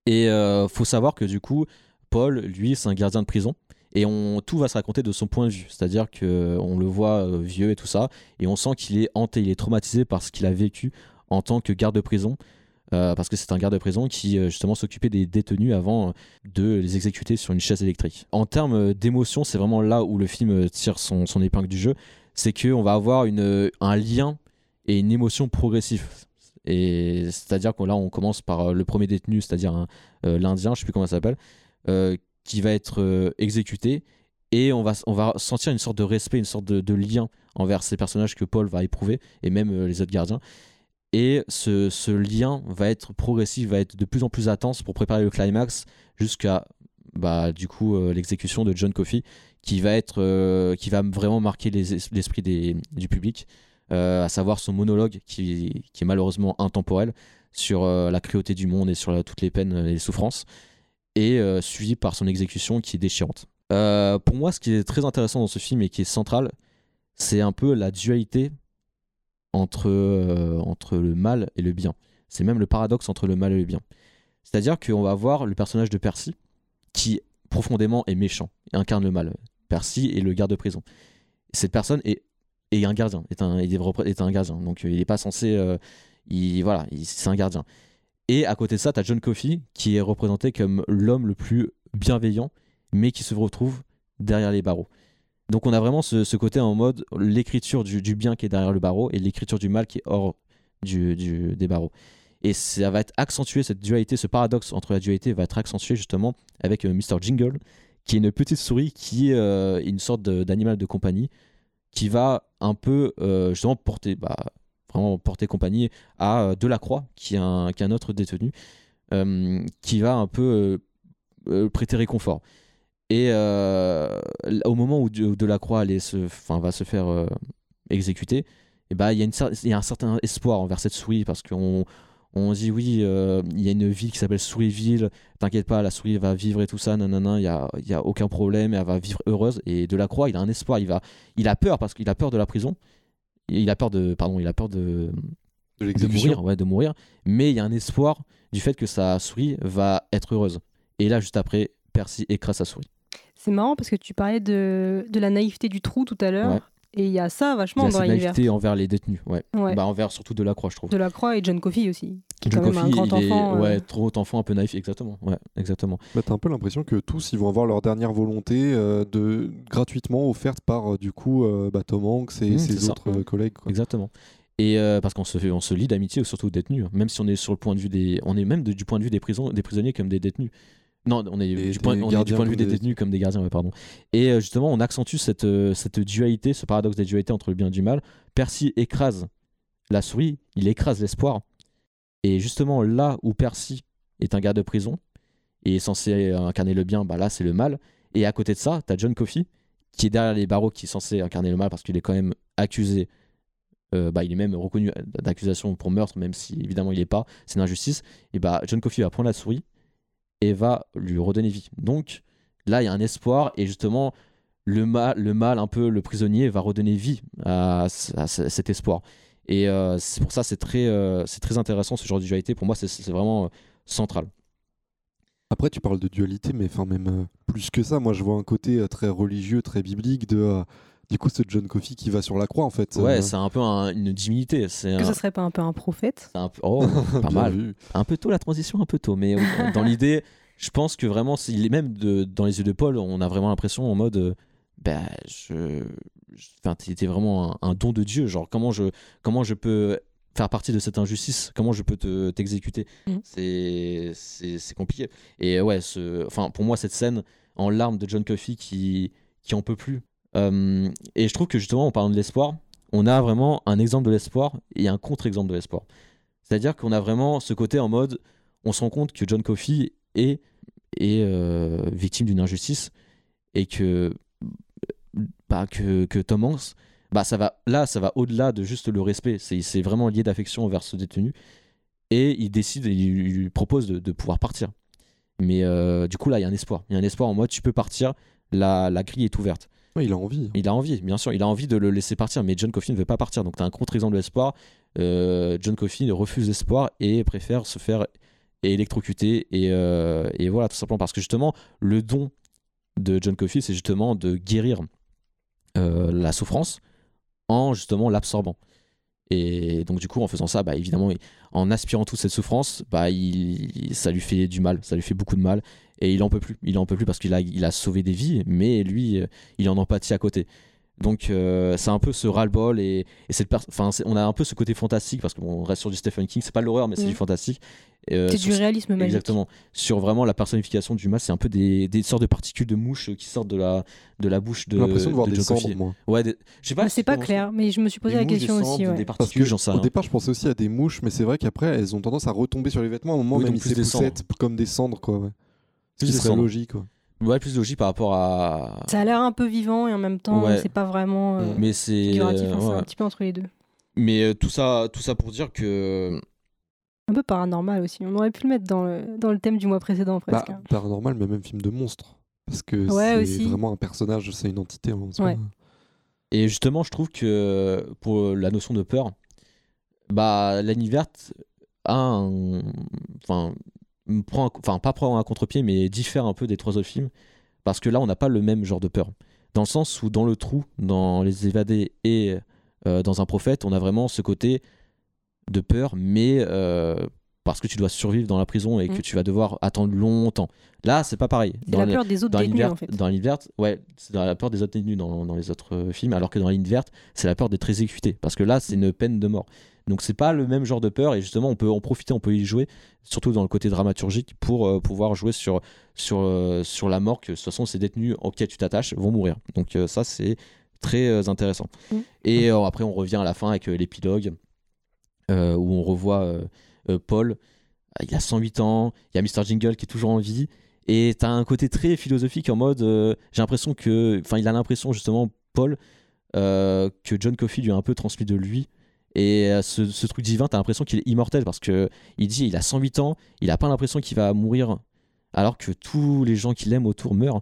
Et faut savoir que du coup, Paul, lui, c'est un gardien de prison. Et on, tout va se raconter de son point de vue. C'est-à-dire qu'on le voit euh, vieux et tout ça. Et on sent qu'il est hanté, il est traumatisé par ce qu'il a vécu en tant que garde de prison. Euh, parce que c'est un garde de prison qui euh, justement s'occupait des détenus avant euh, de les exécuter sur une chaise électrique. En termes euh, d'émotion, c'est vraiment là où le film euh, tire son, son épingle du jeu. C'est qu'on va avoir une, euh, un lien et une émotion progressive. Et c'est-à-dire que là, on commence par euh, le premier détenu, c'est-à-dire euh, l'Indien, je sais plus comment ça s'appelle, euh, qui va être euh, exécuté. Et on va, on va sentir une sorte de respect, une sorte de, lien envers ces personnages que Paul va éprouver, et même euh, les autres gardiens. Et ce, ce lien va être progressif, va être de plus en plus intense pour préparer le climax jusqu'à bah, du coup euh, l'exécution de John Coffey, qui va être, qui va vraiment marquer les es- l'esprit du public, à savoir son monologue qui, qui est malheureusement intemporel sur la cruauté du monde et sur toutes les peines et les souffrances, et euh, suivi par son exécution qui est déchirante. Euh, pour moi, ce qui est très intéressant dans ce film et qui est central, c'est un peu la dualité entre, euh, entre le mal et le bien. C'est même le paradoxe entre le mal et le bien. C'est-à-dire qu'on va voir le personnage de Percy qui profondément est méchant et incarne le mal. Percy est le garde de prison. Cette personne est, est un gardien, est un, est, un gardien. Donc il n'est pas censé. il, voilà, il- c'est un gardien. Et à côté de ça, tu as John Coffey qui est représenté comme l'homme le plus bienveillant, mais qui se retrouve derrière les barreaux. Donc on a vraiment ce, côté en mode l'écriture du, bien qui est derrière le barreau et l'écriture du mal qui est hors du, des barreaux. Et ça va être accentué, cette dualité, ce paradoxe entre la dualité va être accentué justement avec euh, Mr. Jingle, qui est une petite souris qui est euh, une sorte d'animal de compagnie qui va un peu euh, justement porter, bah, vraiment porter compagnie à euh, Delacroix, qui est un, qui est un autre détenu, euh, qui va un peu euh, prêter réconfort. Et au moment où, De- où Delacroix va se faire exécuter, et bah, il y, a un certain espoir envers cette souris parce qu'on on dit oui, il y a une ville qui s'appelle Souriville, t'inquiète pas, la souris va vivre et tout ça, nanana, il y a, y a aucun problème, elle va vivre heureuse. Et Delacroix, il a un espoir, il, va, il a peur parce qu'il a peur de la prison, il a peur de, pardon, il a peur de, De de l'exécution. mourir, ouais, de mourir, mais il y a un espoir du fait que sa souris va être heureuse. Et là, juste après, Percy écrase sa souris. C'est marrant parce que tu parlais de, de la naïveté du trou tout à l'heure. Ouais. Et il y a ça Il y vachement a dans cette naïveté envers les détenus, ouais. Ouais. Bah, envers surtout Delacroix, je trouve. De la Croix et John Coffey aussi. qui est John même un Coffey, grand il est- enfant. euh, ouais, trop enfant, un peu naïf, exactement. Ouais, exactement. Bah, T'as un peu l'impression que tous ils vont avoir leur dernière volonté euh, de gratuitement offerte par euh, du coup euh, bah, Tom Hanks et Mmh, ses autres collègues. quoi. Exactement. Et euh, parce qu'on se, on se lie d'amitié, surtout aux détenus. hein. Même si on est sur le point de vue des, on est même de- du point de vue des prisons, des prisonniers comme des détenus. Non, on est, Des- du point, des on est du gardiens point de vue des des détenus comme des gardiens, ouais, pardon. Et euh, justement, on accentue cette, euh, cette dualité, ce paradoxe des dualités entre le bien et du mal. Percy écrase la souris, il écrase l'espoir. Et justement, là où Percy est un garde de prison et est censé incarner le bien, bah là c'est le mal. Et à côté de ça, t'as John Coffey qui est derrière les barreaux, qui est censé incarner le mal parce qu'il est quand même accusé. euh, bah, il est même reconnu d'accusation pour meurtre, même si évidemment il n'est pas, c'est une injustice. Et bah John Coffey va prendre la souris et va lui redonner vie. Donc là, il y a un espoir et justement le mal, le mal un peu le prisonnier va redonner vie à, à ce- cet espoir. Et euh, c'est pour ça c'est très euh, c'est très intéressant ce genre de dualité. Pour moi, c'est- vraiment euh, central. Après, tu parles de dualité, mais enfin même plus que ça. Moi, je vois un côté très religieux, très biblique de du coup ce John Coffey qui va sur la croix en fait. Ouais, Euh, c'est un peu un- une divinité. C'est Que un, ça serait pas un peu un prophète c'est un peu- oh, pas mal. vu. Un peu tôt la transition, un peu tôt, mais dans l'idée, je pense que vraiment, s'il est même de, dans les yeux de Paul, on a vraiment l'impression en mode, euh, bah, je, enfin, t'es vraiment un, un don de Dieu. Genre, comment je, comment je peux faire partie de cette injustice? Comment je peux te t'exécuter? Mhm. C'est, c'est, c'est compliqué. Et ouais, ce, enfin, pour moi, cette scène en larmes de John Coffey qui, qui en peut plus. Euh, et je trouve que justement, en parlant de l'espoir, on a vraiment un exemple de l'espoir et un contre-exemple de l'espoir. C'est-à-dire qu'on a vraiment ce côté en mode, on se rend compte que John Coffey est, euh, victime d'une injustice et que, bah, que, que Tom Hanks, bah, ça va, là, ça va au-delà de juste le respect. C'est vraiment lié d'affection envers ce détenu. Et il décide, il lui- propose de, pouvoir partir. Mais euh, du coup, là, il y a un espoir. Il y a un espoir en mode, tu peux partir, la grille est ouverte. Il a envie. Il a envie, bien sûr, il a envie de le laisser partir, mais John Coffey ne veut pas partir. Donc tu as un contre-exemple de l'espoir. Euh, John Coffey refuse l'espoir et préfère se faire électrocuter. Et, euh, et voilà, tout simplement parce que justement, le don de John Coffey, c'est justement de guérir euh, la souffrance en justement l'absorbant. Et donc du coup, en faisant ça, bah, évidemment, en aspirant toute cette souffrance, bah, ça lui fait du mal, ça lui fait beaucoup de mal. Et il en peut plus, il en peut plus parce qu'il a, il a sauvé des vies, mais lui, euh, il en empathie à côté. Donc euh, c'est un peu ce ras-le-bol et, et cette enfin, on a un peu ce côté fantastique parce qu'on reste sur du Stephen King, c'est pas de l'horreur mais c'est du fantastique. Euh, C'est du réalisme magique. Exactement. Sur vraiment la personnification du mal, c'est un peu des, des sortes de particules de mouches qui sortent de la, de la bouche de, J'ai l'impression de voir de des cendres, moi. Ouais, des- je sais pas. Ah, C'est pas clair, mais je me suis posé des la mouches, des question cendres, aussi. ouais. Des Parce particules, que j'en sais au rien. départ, je pensais aussi à des mouches, mais c'est vrai qu'après, elles ont tendance à retomber sur les vêtements. À un moment, Oui, même ils comme des cendres, quoi. Ouais. Plus cendres. logique, quoi. Ouais, plus de logique par rapport à. Ça a l'air un peu vivant et en même temps, Ouais. c'est pas vraiment euh, Mais c'est. figuratif. hein, C'est ouais. un petit peu entre les deux. Mais euh, tout ça, tout ça pour dire que. Un peu paranormal aussi. On aurait pu le mettre dans le, dans le thème du mois précédent Bah, presque. hein. paranormal, mais même film de monstre. Parce que Ouais, c'est vraiment un personnage, c'est une entité en soi. Ouais. Et justement, je trouve que pour la notion de peur, bah, la nuit verte a un. Enfin, prend enfin, pas prend un contre-pied, mais diffère un peu des trois autres films. Parce que là, on n'a pas le même genre de peur. Dans le sens où, dans le trou, dans Les Évadés et euh, dans Un Prophète, on a vraiment ce côté de peur, mais euh, parce que tu dois survivre dans la prison et que Mm. tu vas devoir attendre longtemps. Là, c'est pas pareil. Dans la peur des autres dans détenus en fait. dans l'hiver, ouais, c'est la peur des autres détenus dans, dans les autres euh, films, alors que dans la ligne verte, c'est la peur d'être exécuté, parce que là, c'est une peine de mort. Donc c'est pas le même genre de peur, et justement, on peut en profiter, on peut y jouer, surtout dans le côté dramaturgique, pour euh, pouvoir jouer sur, sur, euh, sur la mort que de toute façon, ces détenus auxquels tu t'attaches vont mourir. Donc euh, ça, c'est très intéressant. Mm. Et après, on revient à la fin avec l'épilogue, où on revoit Paul. Il a 108 ans, il y a Mr. Jingle qui est toujours en vie, et t'as un côté très philosophique en mode, j'ai l'impression que, enfin, il a l'impression justement, Paul, que John Coffey lui a un peu transmis de lui. Et euh, ce, ce truc divin, t'as l'impression qu'il est immortel parce que il dit, il a 108 ans, il a pas l'impression qu'il va mourir, alors que tous les gens qu'il aime autour meurent.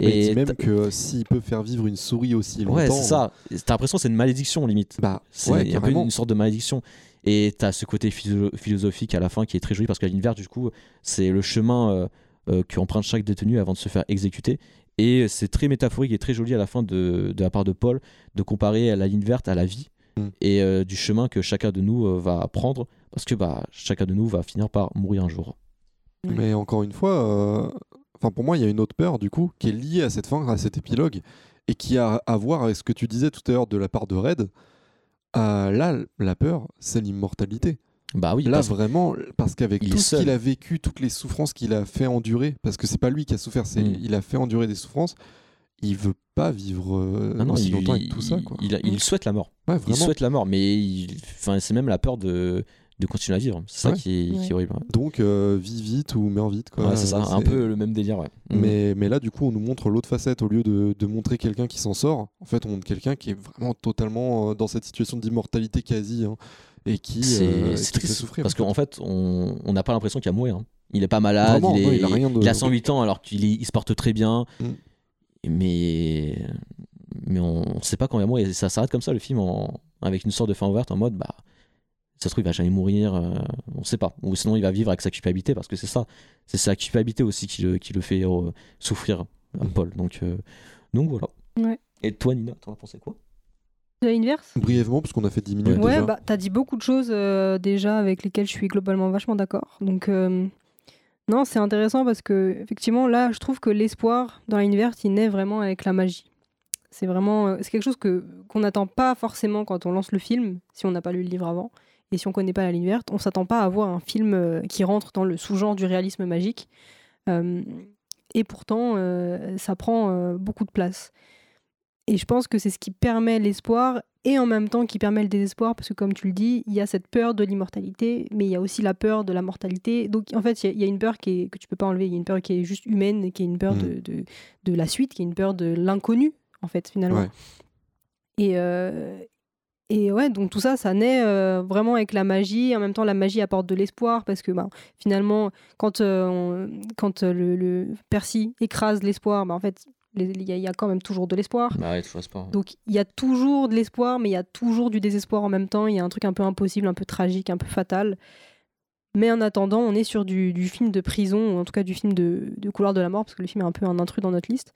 Mais il dit Et même que euh, s'il peut faire vivre une souris aussi longtemps. ouais, c'est ça. T'as l'impression que c'est une malédiction limite. Bah, C'est ouais, un peu une sorte de malédiction. Et t'as ce côté philo- philosophique à la fin qui est très joli parce que la ligne verte, du coup, c'est le chemin euh, euh, qu'emprunte chaque détenu avant de se faire exécuter. Et c'est très métaphorique et très joli à la fin de, de la part de Paul de comparer la ligne verte à la vie Mm. et euh, du chemin que chacun de nous euh, va prendre parce que bah, chacun de nous va finir par mourir un jour. Mais encore une fois, euh, enfin pour moi, il y a une autre peur du coup qui est liée à cette fin, à cet épilogue, et qui a à voir avec ce que tu disais tout à l'heure de la part de Red. Euh, là, la peur, c'est l'immortalité. Bah oui, Là, parce- vraiment, parce qu'avec tout ce qu'il a vécu, toutes les souffrances qu'il a fait endurer, parce que c'est pas lui qui a souffert, c'est Mm. il a fait endurer des souffrances. Il veut pas vivre euh, Non, non, aussi il, longtemps avec tout ça. il- Quoi. il a- il souhaite la mort. Ouais, Il souhaite la mort, mais c'est même la peur de, de continuer à vivre. C'est ça qui, est, qui est horrible. ouais. Donc, euh, vis vite ou meurs vite. Quoi. Ouais, c'est ça, un peu le même délire. Ouais. Mm. Mais, mais là, du coup, on nous montre l'autre facette. Au lieu de, de montrer quelqu'un qui s'en sort, en fait, on montre quelqu'un qui est vraiment totalement euh, dans cette situation d'immortalité quasi. hein, et qui, c'est euh, c'est qui fait triste souffrir. parce qu'en fait, on on n'a pas l'impression qu'il va mourir. hein. Il est pas malade, Vraiment, il, a rien de- il a 108 ans alors qu'il il se porte très bien. Mm. Mais, mais on ne sait pas quand il va mourir. Et ça s'arrête comme ça le film en- avec une sorte de fin ouverte en mode bah ça se trouve il va jamais mourir, euh, on sait pas. Ou sinon il va vivre avec sa culpabilité parce que c'est ça, c'est sa culpabilité aussi qui le, qui le fait euh, souffrir, à Paul. Donc, euh, donc voilà. Ouais. Et toi Nina, t'en as pensé quoi? De l'inverse? Brièvement, parce qu'on a fait 10 minutes Ouais, déjà. bah, t'as dit beaucoup de choses euh, déjà avec lesquelles je suis globalement vachement d'accord. Donc, euh, non, c'est intéressant parce que, effectivement, là, je trouve que l'espoir dans verte, il naît vraiment avec la magie. C'est vraiment. euh, c'est quelque chose que, qu'on n'attend pas forcément quand on lance le film, si on n'a pas lu le livre avant. Et si on connaît pas la ligne verte, on s'attend pas à voir un film euh, qui rentre dans le sous-genre du réalisme magique. Euh, et pourtant, ça prend beaucoup de place. Et je pense que c'est ce qui permet l'espoir et en même temps qui permet le désespoir, parce que comme tu le dis, il y a cette peur de l'immortalité, mais il y a aussi la peur de la mortalité. Donc en fait, il y a- il y, a une peur qui est, que tu peux pas enlever, il y a une peur qui est juste humaine, qui est une peur Mm. de, de, de la suite, qui est une peur de l'inconnu, en fait, finalement. Ouais. Et, euh, et ouais, donc tout ça, ça naît euh, vraiment avec la magie. En même temps, la magie apporte de l'espoir parce que bah, finalement, quand, euh, on- quand euh, le, le Percy écrase l'espoir, bah, en fait, il y, a- il y a quand même toujours de l'espoir. Bah ouais, toujours pas. Donc il y a toujours de l'espoir, mais il y a toujours du désespoir en même temps. Il y a un truc un peu impossible, un peu tragique, un peu fatal. Mais en attendant, on est sur du, du film de prison, ou en tout cas du film de, de couloir de la mort, parce que le film est un peu un intrus dans notre liste,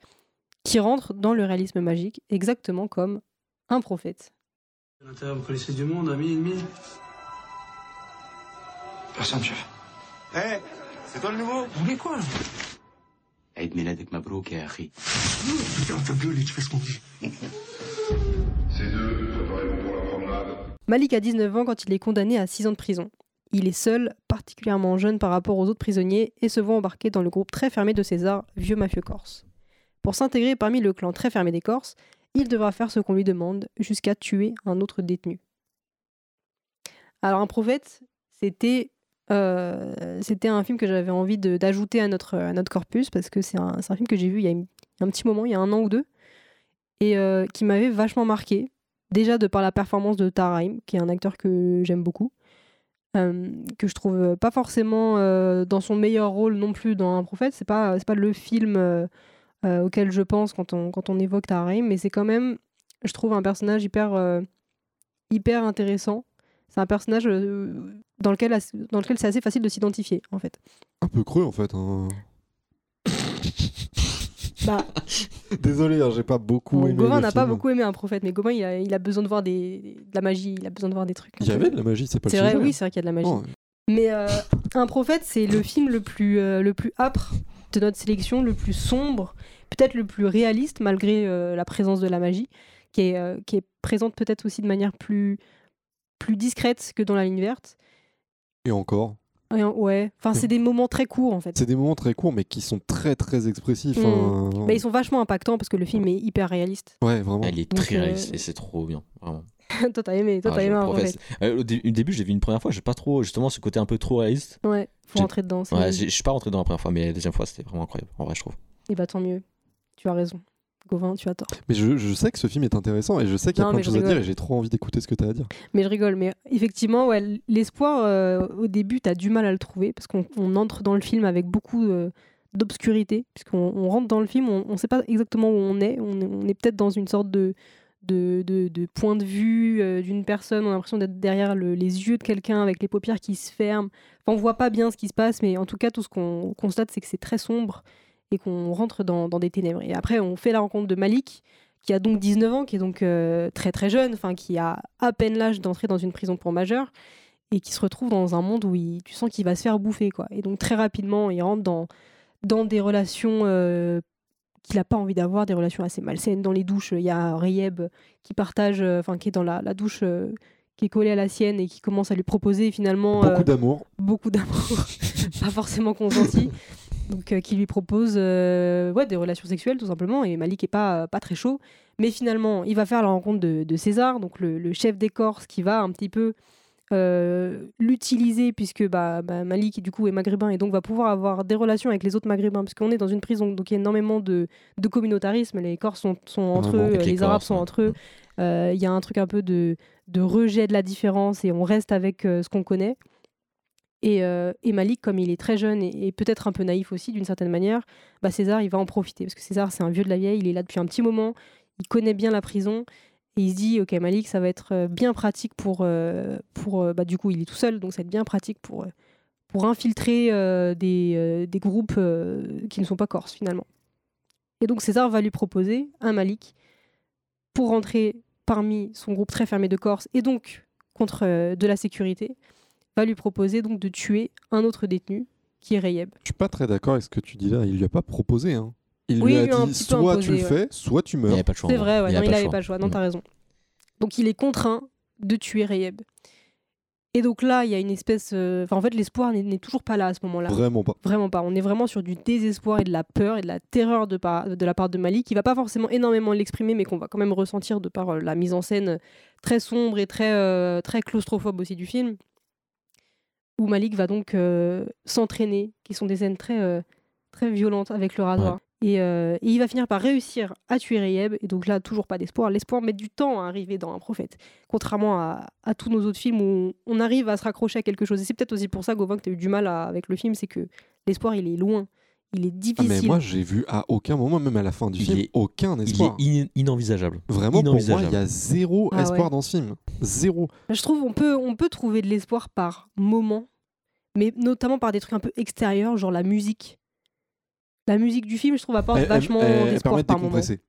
qui rentre dans le réalisme magique, exactement comme un prophète. L'intérieur, vous connaissez du monde, ami, ennemi Personne, chef. Hé, c'est toi le nouveau? Vous voulez quoi عيد ميلادك مبروك يا أخي Putain, ta gueule et tu fais ce qu'on dit. Ces deux, préparez-vous pour la promenade. Malik a 19 ans quand il est condamné à 6 ans de prison. Il est seul, particulièrement jeune par rapport aux autres prisonniers, et se voit embarqué dans le groupe très fermé de César, vieux mafieux corse. Pour s'intégrer parmi le clan très fermé des Corses, il devra faire ce qu'on lui demande, jusqu'à tuer un autre détenu. Alors un prophète, c'était euh, c'était un film que j'avais envie d'ajouter à notre, à notre corpus, parce que c'est un, un film que j'ai vu il y, a un petit moment, il y a un an ou deux, et euh, qui m'avait vachement marqué, déjà de par la performance de Taraim, qui est un acteur que j'aime beaucoup, euh, que je trouve pas forcément dans son meilleur rôle non plus dans Un prophète. C'est pas pas le film auquel je pense quand on quand on évoque Taraim, mais c'est quand même, je trouve un personnage hyper hyper intéressant. C'est un personnage dans lequel dans lequel c'est assez facile de s'identifier en fait. Un peu creux en fait. hein. Bah, Désolé, hein, j'ai pas beaucoup bon, aimé. Gauvin n'a pas beaucoup aimé un prophète, mais Gauvin il a, il a besoin de voir des, de la magie, il a besoin de voir des trucs. Il y avait de la magie, c'est pas le C'est vrai, oui, c'est vrai qu'il y a de la magie. Non, Mais euh, Un prophète, c'est le film le plus, euh, le plus âpre de notre sélection, le plus sombre, peut-être le plus réaliste malgré euh, la présence de la magie, qui est, qui est présente peut-être aussi de manière plus, plus discrète que dans la ligne verte. Et encore. Et en- ouais, enfin c'est des moments très courts en fait. C'est des moments très courts, mais qui sont très très expressifs. Mm. hein. Mais ils sont vachement impactants parce que le film est hyper réaliste. Ouais, vraiment. Elle est Donc, très euh, réaliste et c'est trop bien, vraiment. toi t'as aimé, toi Ah, t'as aimé professe. prophète. Euh, au, dé- au début, j'ai vu une première fois, j'ai pas trop, justement, ce côté un peu trop réaliste. Ouais, faut rentrer dedans. Ouais, je suis pas rentré dans la première fois, mais la deuxième fois, c'était vraiment incroyable, en vrai, je trouve. Et bah tant mieux. Tu as raison. Gauvin, tu as tort. Mais je, je sais que ce film est intéressant et je sais qu'il y a Non, plein de choses à dire et j'ai trop envie d'écouter ce que tu as à dire. Mais je rigole, mais effectivement, ouais, l'espoir, euh, au début, t'as du mal à le trouver parce qu'on on entre dans le film avec beaucoup euh, d'obscurité, puisqu'on on rentre dans le film, on ne sait pas exactement où on est, on est, peut-être dans une sorte de, de, de, de point de vue euh, d'une personne, on a l'impression d'être derrière le- les yeux de quelqu'un avec les paupières qui se ferment. Enfin, on voit pas bien ce qui se passe, mais en tout cas, tout ce qu'on constate, c'est que c'est très sombre et qu'on rentre dans, dans des ténèbres. Et après, on fait la rencontre de Malik, qui a donc 19 ans, qui est donc euh, très très jeune, enfin qui a à peine l'âge d'entrer dans une prison pour majeurs. et qui se retrouve dans un monde où il- tu sens qu'il va se faire bouffer. Quoi. Et donc très rapidement, il rentre dans, dans des relations euh, qu'il n'a pas envie d'avoir, des relations assez malsaines. Dans les douches, il y a Rayeb qui partage, euh, enfin qui est dans la, la douche euh, qui est collée à la sienne et qui commence à lui proposer finalement Beaucoup d'amour. beaucoup d'amour, pas forcément consenti. Donc, euh, qui lui propose euh, ouais, des relations sexuelles, tout simplement. Et Malik est pas, pas très chaud. Mais finalement, il va faire la rencontre de, de César, donc le, le chef des Corses, qui va un petit peu euh, l'utiliser, puisque bah, bah, Malik, du coup, est maghrébin, et donc va pouvoir avoir des relations avec les autres maghrébins, parce qu'on est dans une prison, donc il y a énormément de, de communautarisme. Les Corses sont, sont entre eux, les, les Arabes sont ouais. entre eux. Il y a un truc un peu de, de rejet de la différence, et on reste avec ce qu'on connaît. Et, euh, et Malik, comme il est très jeune et, peut-être un peu naïf aussi d'une certaine manière, bah César, il va en profiter. Parce que César, c'est un vieux de la vieille, il est là depuis un petit moment, il connaît bien la prison. Et il se dit, ok Malik, ça va être euh, bien pratique pour... euh, pour bah, du coup, il est tout seul, donc ça va être bien pratique pour, pour infiltrer des, des groupes qui ne sont pas corses finalement. Et donc César va lui proposer un Malik pour rentrer parmi son groupe très fermé de Corse et donc contre de la sécurité, va lui proposer donc de tuer un autre détenu qui est Rayeb. Je suis pas très d'accord avec ce que tu dis là. Il lui a pas proposé. Hein. Il Oui, lui a lui dit soit imposé, tu le ouais. fais, soit tu meurs. Il avait pas de choix. C'est vrai, ouais, Il pas n'avait pas le choix, non, Mm. t'as raison. Donc il est contraint de tuer Rayeb. Et donc là, il y a une espèce... euh, Enfin, en fait, l'espoir n'est n'est toujours pas là à ce moment-là. Vraiment pas. Vraiment pas. On est vraiment sur du désespoir et de la peur et de la terreur de, par- de la part de Malik, qui va pas forcément énormément l'exprimer, mais qu'on va quand même ressentir de par euh, la mise en scène très sombre et très, euh, très claustrophobe aussi du film. Où Malik va donc euh, s'entraîner, qui sont des scènes très, euh, très violentes avec le rasoir. Et, euh, et il va finir par réussir à tuer Rayeb. Et donc là, toujours pas d'espoir. L'espoir met du temps à arriver dans un prophète. Contrairement à, à tous nos autres films où on arrive à se raccrocher à quelque chose. Et c'est peut-être aussi pour ça, Gauvin, que tu as eu du mal à- avec le film, c'est que l'espoir, il est loin. Il est Ah, difficile. mais moi, j'ai vu à aucun moment, même à la fin du Il film, est- aucun Il espoir. est in- inenvisageable. Vraiment, pour moi, il Inenvisageable. y a zéro Ah espoir ouais. dans ce film. Zéro. Je trouve on peut, on peut trouver de l'espoir par moment, mais notamment par des trucs un peu extérieurs, genre la musique. La musique du film, je trouve, apporte Elle- vachement d'espoir permet de par moment. décompresser.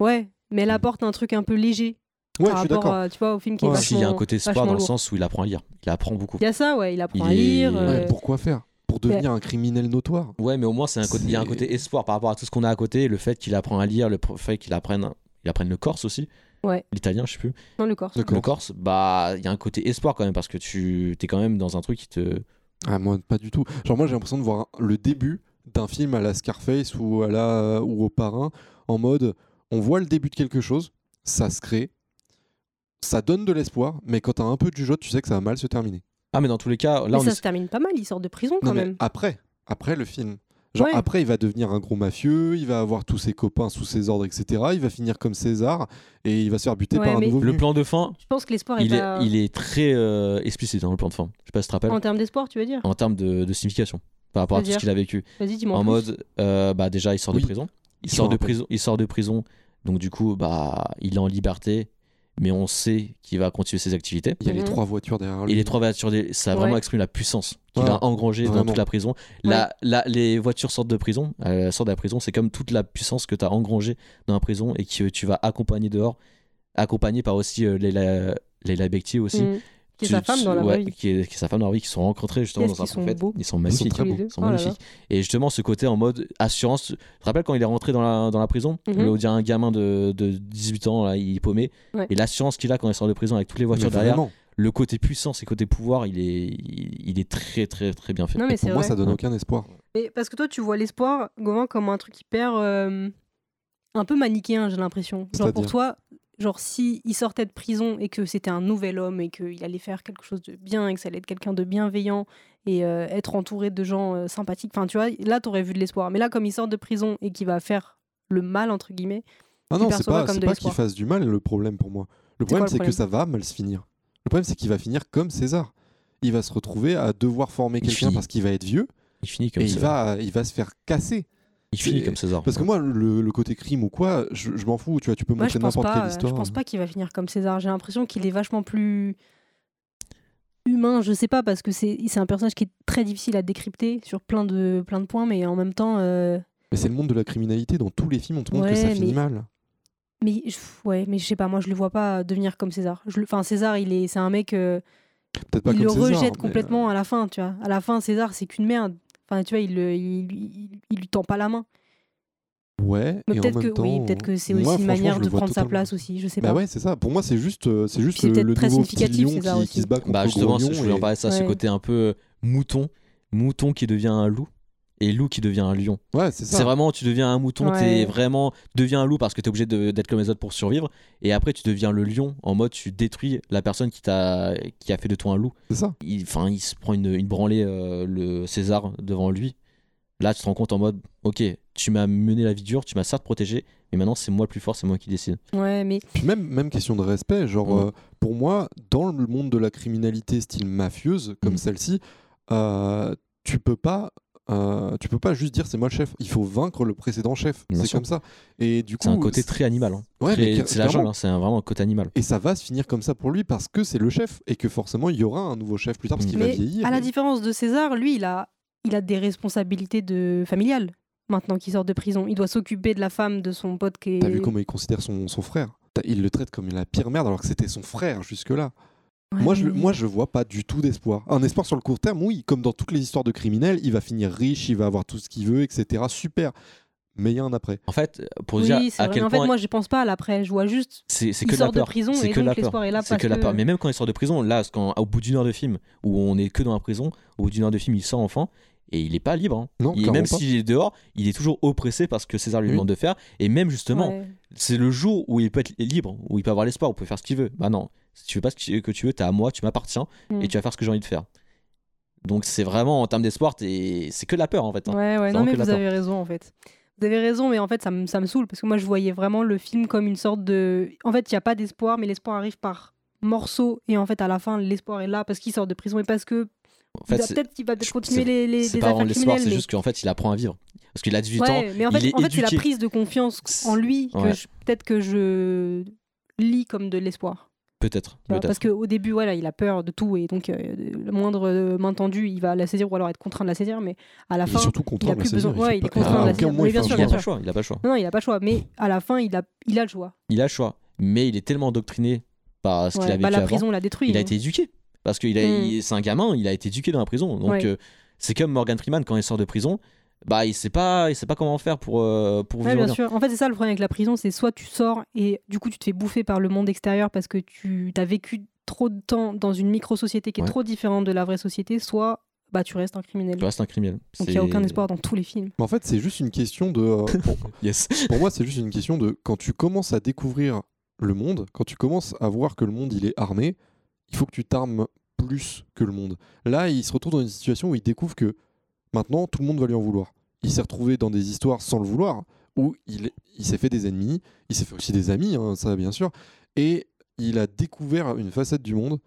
Ouais, mais elle apporte un truc un peu léger Ouais, par je suis rapport, d'accord. à, tu vois, au film qui est Ouais. vachement S'il y a un côté espoir dans le sens où il apprend à lire. Il apprend beaucoup. Il y a ça, ouais, il apprend Il à est- lire. Euh, Ouais, pourquoi faire? Pour devenir un criminel notoire Ouais, mais au moins, c'est un côté, il y a un côté espoir par rapport à tout ce qu'on a à côté. Le fait qu'il apprend à lire, le fait qu'il apprenne, il apprenne le corse aussi. Ouais. L'italien, je sais plus. Non, le corse. Le Le corse, bah, il y a un côté espoir quand même parce que tu es quand même dans un truc qui te. Ah, moi, pas du tout. Genre, moi, j'ai l'impression de voir le début d'un film à la Scarface ou, à la, ou au Parrain, en mode on voit le début de quelque chose, ça se crée, ça donne de l'espoir, mais quand t'as un peu de jugeote, tu sais que ça va mal se terminer. Ah, mais dans tous les cas, là, mais on ça est- se termine pas mal, il sort de prison quand Non, mais même. après, après le film. Genre, Ouais. après, il va devenir un gros mafieux, il va avoir tous ses copains sous ses ordres, etc. Il va finir comme César et il va se faire buter Ouais, par un nouveau le venu. plan de fin, Je pense que l'espoir est, il est, pas... il est très euh, explicite dans le plan de fin. Je sais pas si tu te rappelles. En termes d'espoir, tu veux dire? En termes de, de signification par rapport à tout ce qu'il a vécu. Vas-y, dis-moi. En plus. mode, euh, bah déjà, il sort Oui. de prison. Il sort de prison. Il sort de prison. Donc du coup, bah, il est en liberté, mais on sait qu'il va continuer ses activités. Il y a les Mhm. trois voitures derrière lui. Et les trois voitures, ça a vraiment Ouais. exprimé la puissance qu'il Ouais, a engrangée dans toute la prison. La, la- les voitures sortent de prison, euh, sortent de la prison, c'est comme toute la puissance que tu as engrangée dans la prison et que tu vas accompagner dehors, accompagné par aussi euh, Leila, Leila Bekti aussi. Mm. Qui est Tu- sa femme dans la ouais, vraie vie. Qui est, qui est sa femme dans la vie, qui sont rencontrés justement dans un prophète. Ils sont magnifiques. beaux. Ils sont Oh là là. magnifiques. Et justement, ce côté en mode assurance. Tu te rappelles quand il est rentré dans la, dans la prison? Le- On dirait un gamin de, de 18 ans, là, il est paumé. Ouais. Et l'assurance qu'il a quand il sort de prison avec toutes les Mais voitures derrière, vraiment. le côté puissance et côté pouvoir, il est, il, il est très, très, très bien fait. Non, mais c'est Pour moi, vrai. ça donne aucun espoir. Mais parce que toi, tu vois l'espoir, Gauvin, comme un truc hyper. euh, un peu manichéen, j'ai l'impression. Genre pour toi, genre si il sortait de prison et que c'était un nouvel homme et qu'il allait faire quelque chose de bien et que ça allait être quelqu'un de bienveillant et euh, être entouré de gens euh, sympathiques, enfin tu vois, là t'aurais vu de l'espoir. Mais là, comme il sort de prison et qu'il va faire le mal, entre guillemets, Ah non, c'est pas, comme pas qu'il fasse du mal le problème pour moi. Le problème, c'est que ça va mal se finir. Le problème, c'est qu'il va finir comme César. Il va se retrouver à devoir former quelqu'un parce qu'il va être vieux Il finit comme et il César. va, il va se faire casser. Il finit comme César. Parce que moi, le, le côté crime ou quoi, je, je m'en fous. Tu vois, tu peux montrer n'importe quelle euh, histoire. Je pense pas qu'il va finir comme César. J'ai l'impression qu'il est vachement plus humain. Je sais pas parce que c'est c'est un personnage qui est très difficile à décrypter sur plein de plein de points, mais en même temps. euh, Mais c'est le monde de la criminalité. Dans tous les films, on te montre que ça finit mais- mal. Mais je- ouais, mais je sais pas, moi je le vois pas devenir comme César. Je Enfin, César, il est, c'est un mec, euh, Peut-être pas il comme le César, rejette mais, complètement à la fin, tu vois. À la fin, César, c'est qu'une merde. Enfin, tu vois, il, le- il, il, il lui tend pas la main. Ouais. Mais peut-être que oui, peut-être que c'est aussi une manière de le prendre sa place aussi. Je sais Bah pas. ouais, c'est ça. Pour moi, c'est juste, euh, c'est juste C'est le, peut-être le très nouveau petit significatif, lion qui, qui se bat contre Bah le justement, gros lion je voulais en parler ça, ce côté un peu euh, mouton, mouton qui devient un loup et loup qui devient un lion. Ouais, c'est ça. C'est vraiment, tu deviens un mouton, Ouais. t'es vraiment, tu deviens un loup parce que t'es obligé de- d'être comme les autres pour survivre, et après tu deviens le lion en mode tu détruis la personne qui t'a, qui a fait de toi un loup. C'est ça. Il, enfin, il se prend une, une branlée euh, le César devant lui. Là, tu te rends compte en mode, ok, tu m'as mené la vie dure, tu m'as certes protégé, mais maintenant c'est moi le plus fort, c'est moi qui décide. Ouais, mais Puis même, même question de respect, genre euh, pour moi, dans le monde de la criminalité style mafieuse, comme Mm. celle-ci, euh, tu peux pas. Euh, tu peux pas juste dire c'est moi le chef, il faut vaincre le précédent chef. C'est comme ça. Et du coup, C'est un côté très animal. hein. Ouais, c'est la jungle, hein, c'est un- vraiment un côté animal. Et ça va se finir comme ça pour lui parce que c'est le chef et que forcément il y aura un nouveau chef plus tard parce qu'il va Mais vieillir. à la différence de César, lui, il a, il a des responsabilités de familiales maintenant qu'il sort de prison. Il doit s'occuper de la femme de son pote qui est. T'as vu comment il considère son, son frère? Il le traite comme la pire merde alors que c'était son frère jusque-là. Ouais, moi, je, mais- moi, je vois pas du tout d'espoir. Un espoir sur le court terme, oui, comme dans toutes les histoires de criminels, il va finir riche, il va avoir tout ce qu'il veut, etc. Super. Mais il y a un après. En fait, pour oui, dire à vrai. quel Mais en fait, point moi, je pense pas à l'après. Je vois juste. c'est il que de sort la de peur. prison C'est et que de donc la peur. l'espoir est là C'est que la peur. Mais même quand il sort de prison, là, qu'en- au bout d'une heure de film, où on est que dans la prison, au bout d'une heure de film, il sort enfin et il est pas libre. hein. Non, clairement même s'il est dehors, il est toujours oppressé parce que César lui demande de faire. Et même justement, Ouais. c'est le jour où il peut être libre, où il peut avoir l'espoir, où il peut faire ce qu'il veut. Bah non, si tu veux pas ce que tu veux, t'es à moi, tu m'appartiens Mm. et tu vas faire ce que j'ai envie de faire. Donc c'est vraiment en termes d'espoir, t'es- c'est que de la peur en fait. hein. Ouais, ouais, non, mais vous peur. avez raison en fait. Vous avez raison, mais en fait, ça me, ça me saoule parce que moi, je voyais vraiment le film comme une sorte de. En fait, il n'y a pas d'espoir, mais l'espoir arrive par morceaux et en fait, à la fin, l'espoir est là parce qu'il sort de prison et parce que. En fait, il peut-être qu'il va peut-être continuer les, les, pas affaires vraiment l'espoir, criminelles. c'est mais- juste qu'en fait il apprend à vivre. Parce qu'il a 18 ans, Ouais, mais en fait, il est en fait c'est la prise de confiance en lui que Ouais. je- peut-être que je lis comme de l'espoir. Peut-être. Peut-être. Parce qu'au début, voilà, il a peur de tout et donc euh, le moindre euh, main tendue, il va la saisir ou alors être contraint de la saisir. Mais à la Il est fin, surtout il contraint a de la plus saisir, besoin. il Ouais, il est contraint de la saisir. moment, Oui, il bien sûr, Il a pas le choix, il a pas le choix. Non, non, il a pas le choix. Mais à la fin, il a, il a le choix. Il a le choix, mais il est tellement endoctriné par ce qu'il a vécu bah, la avant. prison l'a détruit. Il a hein. été éduqué parce qu'il a, Mm. il- c'est un gamin, il a été éduqué dans la prison. Donc Ouais. euh, c'est comme Morgan Freeman quand il sort de prison, bah il sait pas, il sait pas comment faire pour euh, pour Ouais, vivre bien bien. sûr. En fait, c'est ça le problème avec la prison, c'est soit tu sors et du coup tu te fais bouffer par le monde extérieur parce que tu as vécu trop de temps dans une micro-société qui est Ouais. trop différente de la vraie société, soit bah tu restes un criminel. Tu restes un criminel. Donc il n'y a aucun espoir dans tous les films. Mais en fait, c'est juste une question de. euh, pour, Yes. pour moi, c'est juste une question de quand tu commences à découvrir le monde, quand tu commences à voir que le monde il est armé, il faut que tu t'armes plus que le monde. Là, il se retrouve dans une situation où il découvre que maintenant tout le monde va lui en vouloir. Il s'est retrouvé dans des histoires sans le vouloir, où il, s'est fait des ennemis, il s'est fait aussi des amis, hein, ça bien sûr, et il a découvert une facette du monde.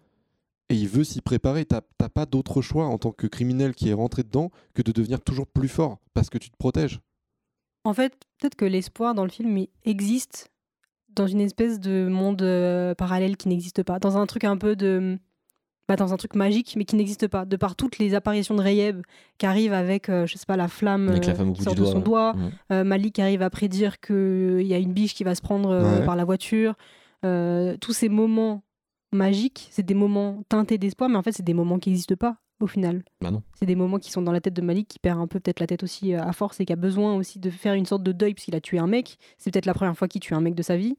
Et il veut s'y préparer. T'as pas d'autre choix en tant que criminel qui est rentré dedans que de devenir toujours plus fort parce que tu te protèges. En fait, peut-être que l'espoir dans le film il existe dans une espèce de monde euh, parallèle qui n'existe pas, dans un truc un peu de bah, dans un truc magique mais qui n'existe pas, de par toutes les apparitions de Rayeb qui arrivent avec euh, je sais pas la flamme, Avec la femme au qui bout sort du de doigt, son doigt, euh, Malik qui arrive à prédire qu'il y a une biche qui va se prendre euh, Ouais. par la voiture, Euh, tous ces moments magiques, c'est des moments teintés d'espoir mais en fait c'est des moments qui n'existent pas au final. Bah non. C'est des moments qui sont dans la tête de Malik qui perd un peu peut-être la tête aussi euh, à force et qui a besoin aussi de faire une sorte de deuil parce qu'il a tué un mec. C'est peut-être la première fois qu'il tue un mec de sa vie.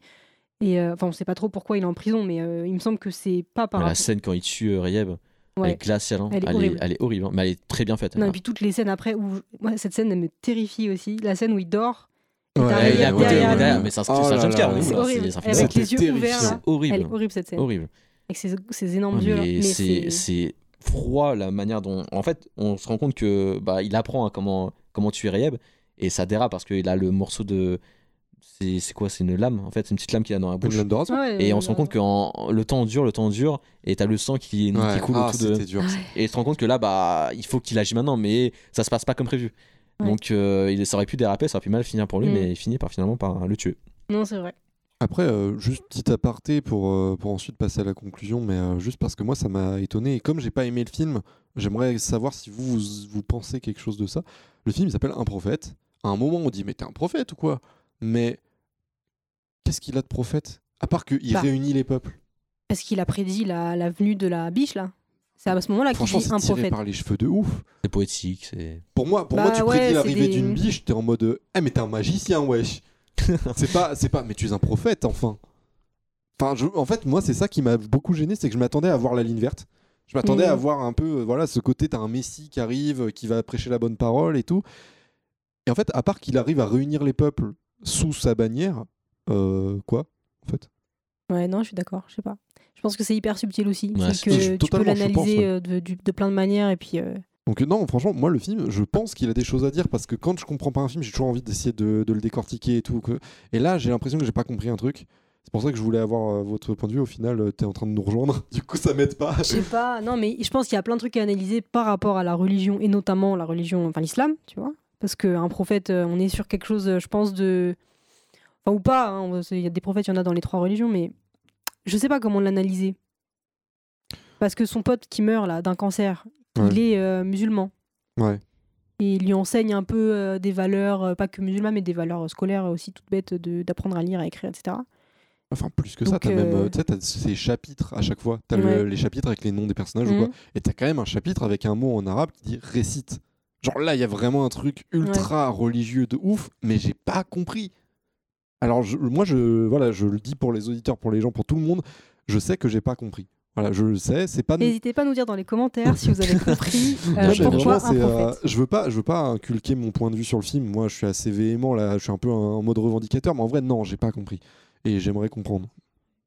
Et euh, enfin, on sait pas trop pourquoi il est en prison, mais euh, il me semble que c'est pas par Mais la scène quand il tue euh, Rayeb, elle Ouais. est glaciale. hein. Elle est Elle, est, horrible. elle est horrible, hein. mais elle est très bien faite. Non, et puis toutes les scènes après où cette scène elle me terrifie aussi, la scène où il dort. Ouais, à côté, derrière lui. mais Oh c'est horrible, ça avec les yeux terrifiant. ouverts. horrible. Elle est horrible cette scène. Horrible. Avec ses, ses énormes Ouais, yeux. c'est froid la manière dont en fait on se rend compte que bah il apprend à comment comment tuer Rayeb et ça dérape parce qu'il a le morceau de c'est c'est quoi c'est une lame en fait c'est une petite lame qu'il a dans la Une bouche lame de Ouais, et on se rend compte que en- le temps dure le temps dure et t'as le sang qui, qui Ouais. coule Ah, autour de dur. et tu te rends compte que là bah il faut qu'il agisse maintenant mais ça se passe pas comme prévu Ouais. donc euh, il ça aurait pu déraper ça aurait pu mal finir pour lui Mm. mais il finit par finalement par le tuer Non, c'est vrai. Après, euh, juste petit aparté pour, euh, pour ensuite passer à la conclusion, mais euh, juste parce que moi ça m'a étonné et comme j'ai pas aimé le film, j'aimerais savoir si vous, vous vous pensez quelque chose de ça. Le film il s'appelle Un prophète. À un moment on dit mais t'es un prophète ou quoi? Mais qu'est-ce qu'il a de prophète? À part qu'il Bah. réunit les peuples. Parce qu'il a prédit la, la venue de la biche là. C'est à ce moment-là qu'il dit un tiré prophète. par les cheveux de ouf. C'est poétique, c'est. Pour moi, pour Bah moi tu ouais, prédis l'arrivée des- d'une biche, t'es en mode Eh, mais t'es un magicien, wesh. c'est pas, c'est pas, mais tu es un prophète, enfin. Enfin, je- en fait, moi, c'est ça qui m'a beaucoup gêné, c'est que je m'attendais à voir la ligne verte. Je m'attendais Mhm. à voir un peu, euh, voilà, ce côté, t'as un messie qui arrive, qui va prêcher la bonne parole et tout. Et en fait, à part qu'il arrive à réunir les peuples sous sa bannière, euh, quoi, en fait? Ouais, non, je suis d'accord, je sais pas. Je pense que c'est hyper subtil aussi. Ouais, que je- tu peux l'analyser ouais. euh, de, plein de manières et puis. euh, Donc non, franchement, moi le film, je pense qu'il a des choses à dire parce que quand je comprends pas un film, j'ai toujours envie d'essayer de, le décortiquer et tout. que- Et là, j'ai l'impression que j'ai pas compris un truc. C'est pour ça que je voulais avoir euh, votre point de vue. Au final, euh, t'es en train de nous rejoindre. Du coup, ça m'aide pas. Je sais pas, non, mais je pense qu'il y a plein de trucs à analyser par rapport à la religion et notamment la religion, enfin l'islam, tu vois. Parce qu'un prophète, euh, on est sur quelque chose, je pense, de. Enfin, ou pas, hein, il y a des prophètes, il y en a dans les trois religions, mais je sais pas comment l'analyser. Parce que son pote qui meurt là d'un cancer, il est euh, musulman. Ouais. Et il lui enseigne un peu euh, des valeurs, euh, pas que musulmanes, mais des valeurs scolaires aussi toutes bêtes d'apprendre à lire, à écrire, etc. Enfin, plus que ça, t'as même, euh, tu sais, t'as ces chapitres à chaque fois. T'as le- Ouais. les chapitres avec les noms des personnages ou Mhm. quoi. Et t'as quand même un chapitre avec un mot en arabe qui dit récite. Genre là, il y a vraiment un truc ultra religieux de ouf, mais j'ai pas compris. Alors je- moi, je, voilà, je le dis pour les auditeurs, pour les gens, pour tout le monde, je sais que j'ai pas compris. Voilà, je le sais, c'est pas. N'hésitez pas à nous dire dans les commentaires si vous avez compris euh, pourquoi un euh, prophète. je veux pas, je veux pas inculquer mon point de vue sur le film. Moi, je suis assez véhément là, je suis un peu en en mode revendicateur, mais en vrai, non, j'ai pas compris. Et j'aimerais comprendre.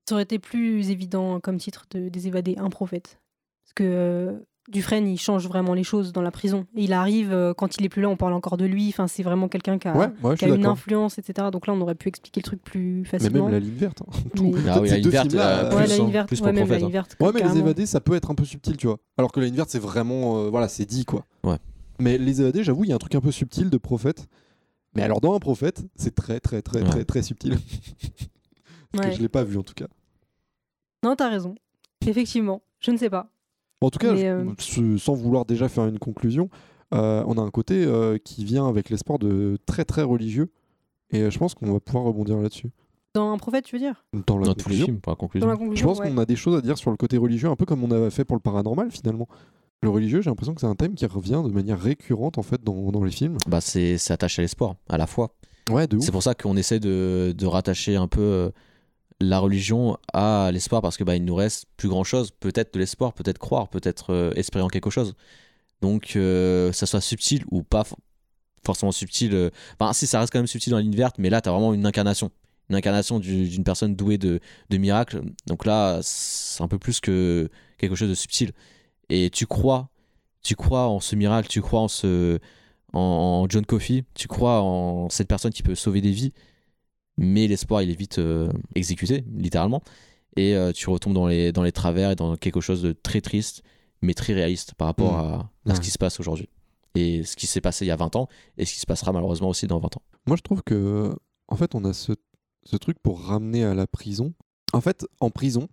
Ça aurait été plus évident comme titre de, des évadés, un prophète. Parce que euh, Dufresne, il change vraiment les choses dans la prison. Et il arrive, euh, quand il est plus là, on parle encore de lui. Enfin, c'est vraiment quelqu'un qui a, Ouais, ouais, je qui a une influence, etc. Donc là, on aurait pu expliquer le truc plus Mais facilement. même la ligne verte. hein. Tout. Mais- Ah oui, la ligne verte, euh, euh, Ouais, la hein, ligne verte, plus ouais, pour même la prophète, ligne hein. verte. Ouais, mais les évadés, ça peut être un peu subtil, tu vois. Alors que la ligne verte, c'est vraiment. euh, voilà, c'est dit, quoi. Ouais. Mais les évadés, j'avoue, il y a un truc un peu subtil de prophète. Mais alors, dans un prophète, c'est très, très, très, Ouais. très, très subtil. Parce Ouais. que je l'ai pas vu, en tout cas. Non, t'as raison. Effectivement, je ne sais pas. En tout cas, je- euh, sans vouloir déjà faire une conclusion, euh, on a un côté euh, qui vient avec l'espoir de très, très religieux. Et je pense qu'on va pouvoir rebondir là-dessus. Dans un prophète, tu veux dire? Dans la Dans tous les films, pour la Dans conclusion. la Je conclusion pense ouais. qu'on a des choses à dire sur le côté religieux, un peu comme on avait fait pour le paranormal finalement. Le religieux, j'ai l'impression que c'est un thème qui revient de manière récurrente en fait dans, dans les films. Bah, c'est c'est attaché à l'espoir, à la foi. Ouais, de ouf. C'est pour ça qu'on essaie de, de rattacher un peu euh, la religion à l'espoir parce que bah, il nous reste plus grand chose. Peut-être de l'espoir, peut-être croire, peut-être euh, espérer en quelque chose. Donc, euh, ça soit subtil ou pas for- forcément subtil. euh, Enfin, si, ça reste quand même subtil dans la verte, mais là, tu as vraiment une incarnation. Une incarnation du- d'une personne douée de, miracles. Donc là, c'est un peu plus que quelque chose de subtil. Et tu crois, tu crois en ce miracle, tu crois en ce en John Coffey, tu crois en cette personne qui peut sauver des vies, mais l'espoir il est vite euh, exécuté, littéralement, et euh, tu retombes dans les, dans les travers et dans quelque chose de très triste, mais très réaliste par rapport Mm. à, à ce qui se passe aujourd'hui. Et ce qui s'est passé il y a 20 ans, et ce qui se passera malheureusement aussi dans 20 ans. Moi, je trouve que, en fait, on a ce, ce truc pour ramener à la prison. En fait, en prison,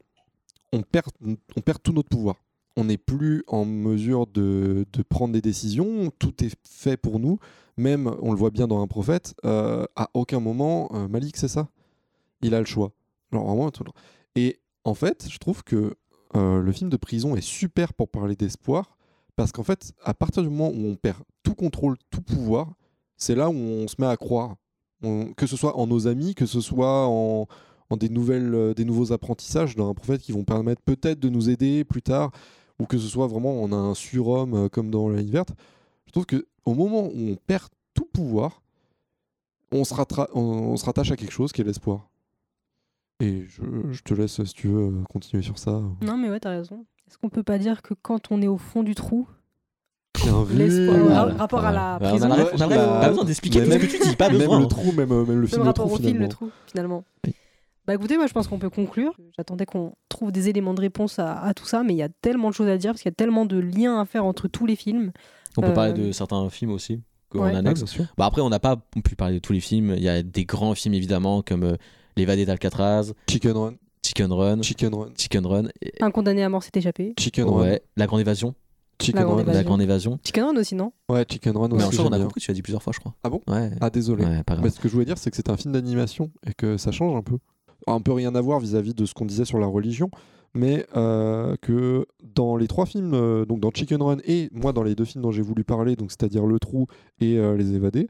on perd, on perd tout notre pouvoir. On n'est plus en mesure de, de prendre des décisions. Tout est fait pour nous. Même, on le voit bien dans un prophète, euh, à aucun moment, euh, Malik, c'est ça? Il a le choix. Vraiment, Et en fait, je trouve que euh, le film de prison est super pour parler d'espoir. Parce qu'en fait, à partir du moment où on perd tout contrôle, tout pouvoir, c'est là où on se met à croire. Que ce soit en nos amis, que ce soit en, en des, nouvelles, des nouveaux apprentissages d'un prophète qui vont permettre peut-être de nous aider plus tard, ou que ce soit vraiment on a un surhomme euh, comme dans la ligne verte. Je trouve que au moment où on perd tout pouvoir, on se, on, on rattache à quelque chose qui est l'espoir. Et je, je te laisse, si tu veux, euh, continuer sur ça. Non, mais ouais, t'as raison. Est-ce qu'on peut pas dire que quand on est au fond du trou, l'espoir, rapport à la Ouais, on a prison, la- Ouais, on a pas besoin d'expliquer tout ce même- que tu dis, pas Même besoin. le trou, même, euh, même le film même le rapport trou, au film, le trou, finalement. Oui. Bah écoutez, moi je pense qu'on peut conclure. J'attendais qu'on trouve des éléments de réponse à, à tout ça, mais il y a tellement de choses à dire parce qu'il y a tellement de liens à faire entre tous les films. On peut Euh, parler de certains films aussi qu'on ouais. annexe. Ah. Bah après, on n'a pas pu parler de tous les films. Il y a des grands films évidemment comme euh, L'évadé d'Alcatraz, Chicken Run. Chicken Run, Chicken Run. Chicken Run, et- Un condamné à mort s'est échappé. Chicken Run. ouais, La Grande Évasion, Chicken La Run. La Grande Évasion. Chicken Run aussi, non? Ouais, Chicken Run Mais aussi. en soi, on a compris, tu as dit plusieurs fois, je crois. Ah bon? Ouais. Ah désolé. Ouais, pas grave. Mais ce que je voulais dire, c'est que c'est un film d'animation et que ça change un peu. Un peu rien à voir vis-à-vis de ce qu'on disait sur la religion, mais euh, que dans les trois films, euh, donc dans Chicken Run et moi dans les deux films dont j'ai voulu parler, donc c'est-à-dire Le Trou et euh, Les Évadés,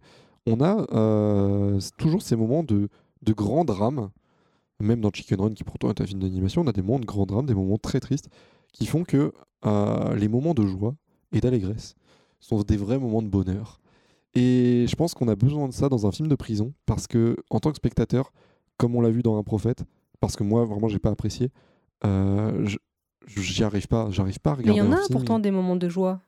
on a toujours ces moments de, de grand drame. Même dans Chicken Run, qui pourtant est un film d'animation, on a des moments de grand drame, des moments très tristes, qui font que les moments de joie et d'allégresse sont des vrais moments de bonheur. Et je pense qu'on a besoin de ça dans un film de prison, parce que en tant que spectateur, comme on l'a vu dans Un Prophète, parce que moi vraiment j'ai pas apprécié, euh, j'y arrive pas, j'arrive pas à Mais il regarder y en a pourtant des moments de joie.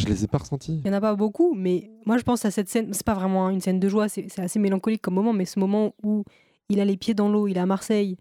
Je les ai pas ressentis. Il y en a pas beaucoup, mais moi je pense à cette scène. C'est pas vraiment une scène de joie, c'est assez mélancolique comme moment, mais ce moment où il a les pieds dans l'eau, il est à Marseille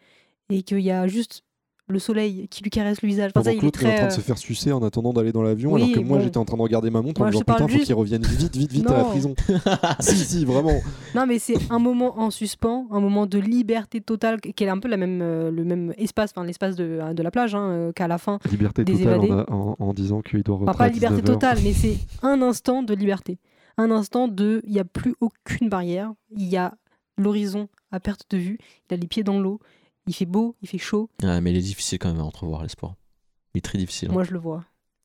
et qu'il y a juste le soleil qui lui caresse le visage. Enfin, ça, il est en train de se euh, faire sucer en attendant d'aller dans l'avion, Oui, alors que moi bon. j'étais en train de regarder ma montre en me disant putain, faut juste- qu'il revienne vite, vite, vite à la prison. si, si, vraiment. Non, mais c'est un moment en suspens, un moment de liberté totale, qui est un peu la même, euh, le même espace, enfin l'espace de, de la plage, hein, euh, qu'à la fin. Liberté des totale évadés. en, en- en disant qu'il doit Enfin, pas liberté 19 heures. totale, mais c'est un instant de liberté. Un instant de. Il n'y a plus aucune barrière. Il y a l'horizon à perte de vue. Il a les pieds dans l'eau. Il fait beau, il fait chaud. Ah, mais il est difficile quand même à entrevoir l'espoir. Il est très difficile. hein. Moi, je le vois.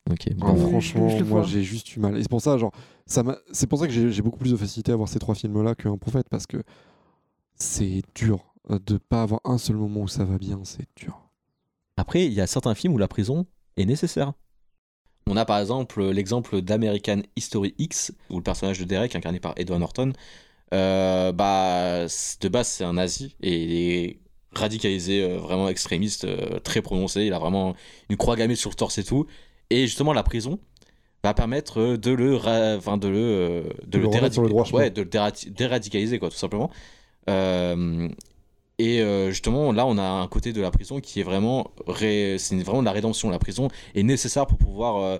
Ok, Ah, bon. je- franchement, je moi j'ai juste eu mal. Et c'est pour ça, genre, ça m'a- c'est pour ça que j'ai j'ai beaucoup plus de facilité à voir ces trois films-là qu'un prophète, parce que c'est dur euh, de pas avoir un seul moment où ça va bien, c'est dur. Après, il y a certains films où la prison est nécessaire. On a par exemple l'exemple d'American History X, où le personnage de Derek, incarné par Edward Norton, euh, bah, de base c'est un nazi et il est radicalisé, euh, vraiment extrémiste, euh, très prononcé. Il a vraiment une croix gammée sur le torse et tout. Et justement, la prison va permettre euh, de le, enfin, de le, de le le droit ouais, de le déradicaliser, quoi, tout simplement. Et justement, là, on a un côté de la prison qui est vraiment, ré- c'est vraiment de la rédemption. La prison est nécessaire pour pouvoir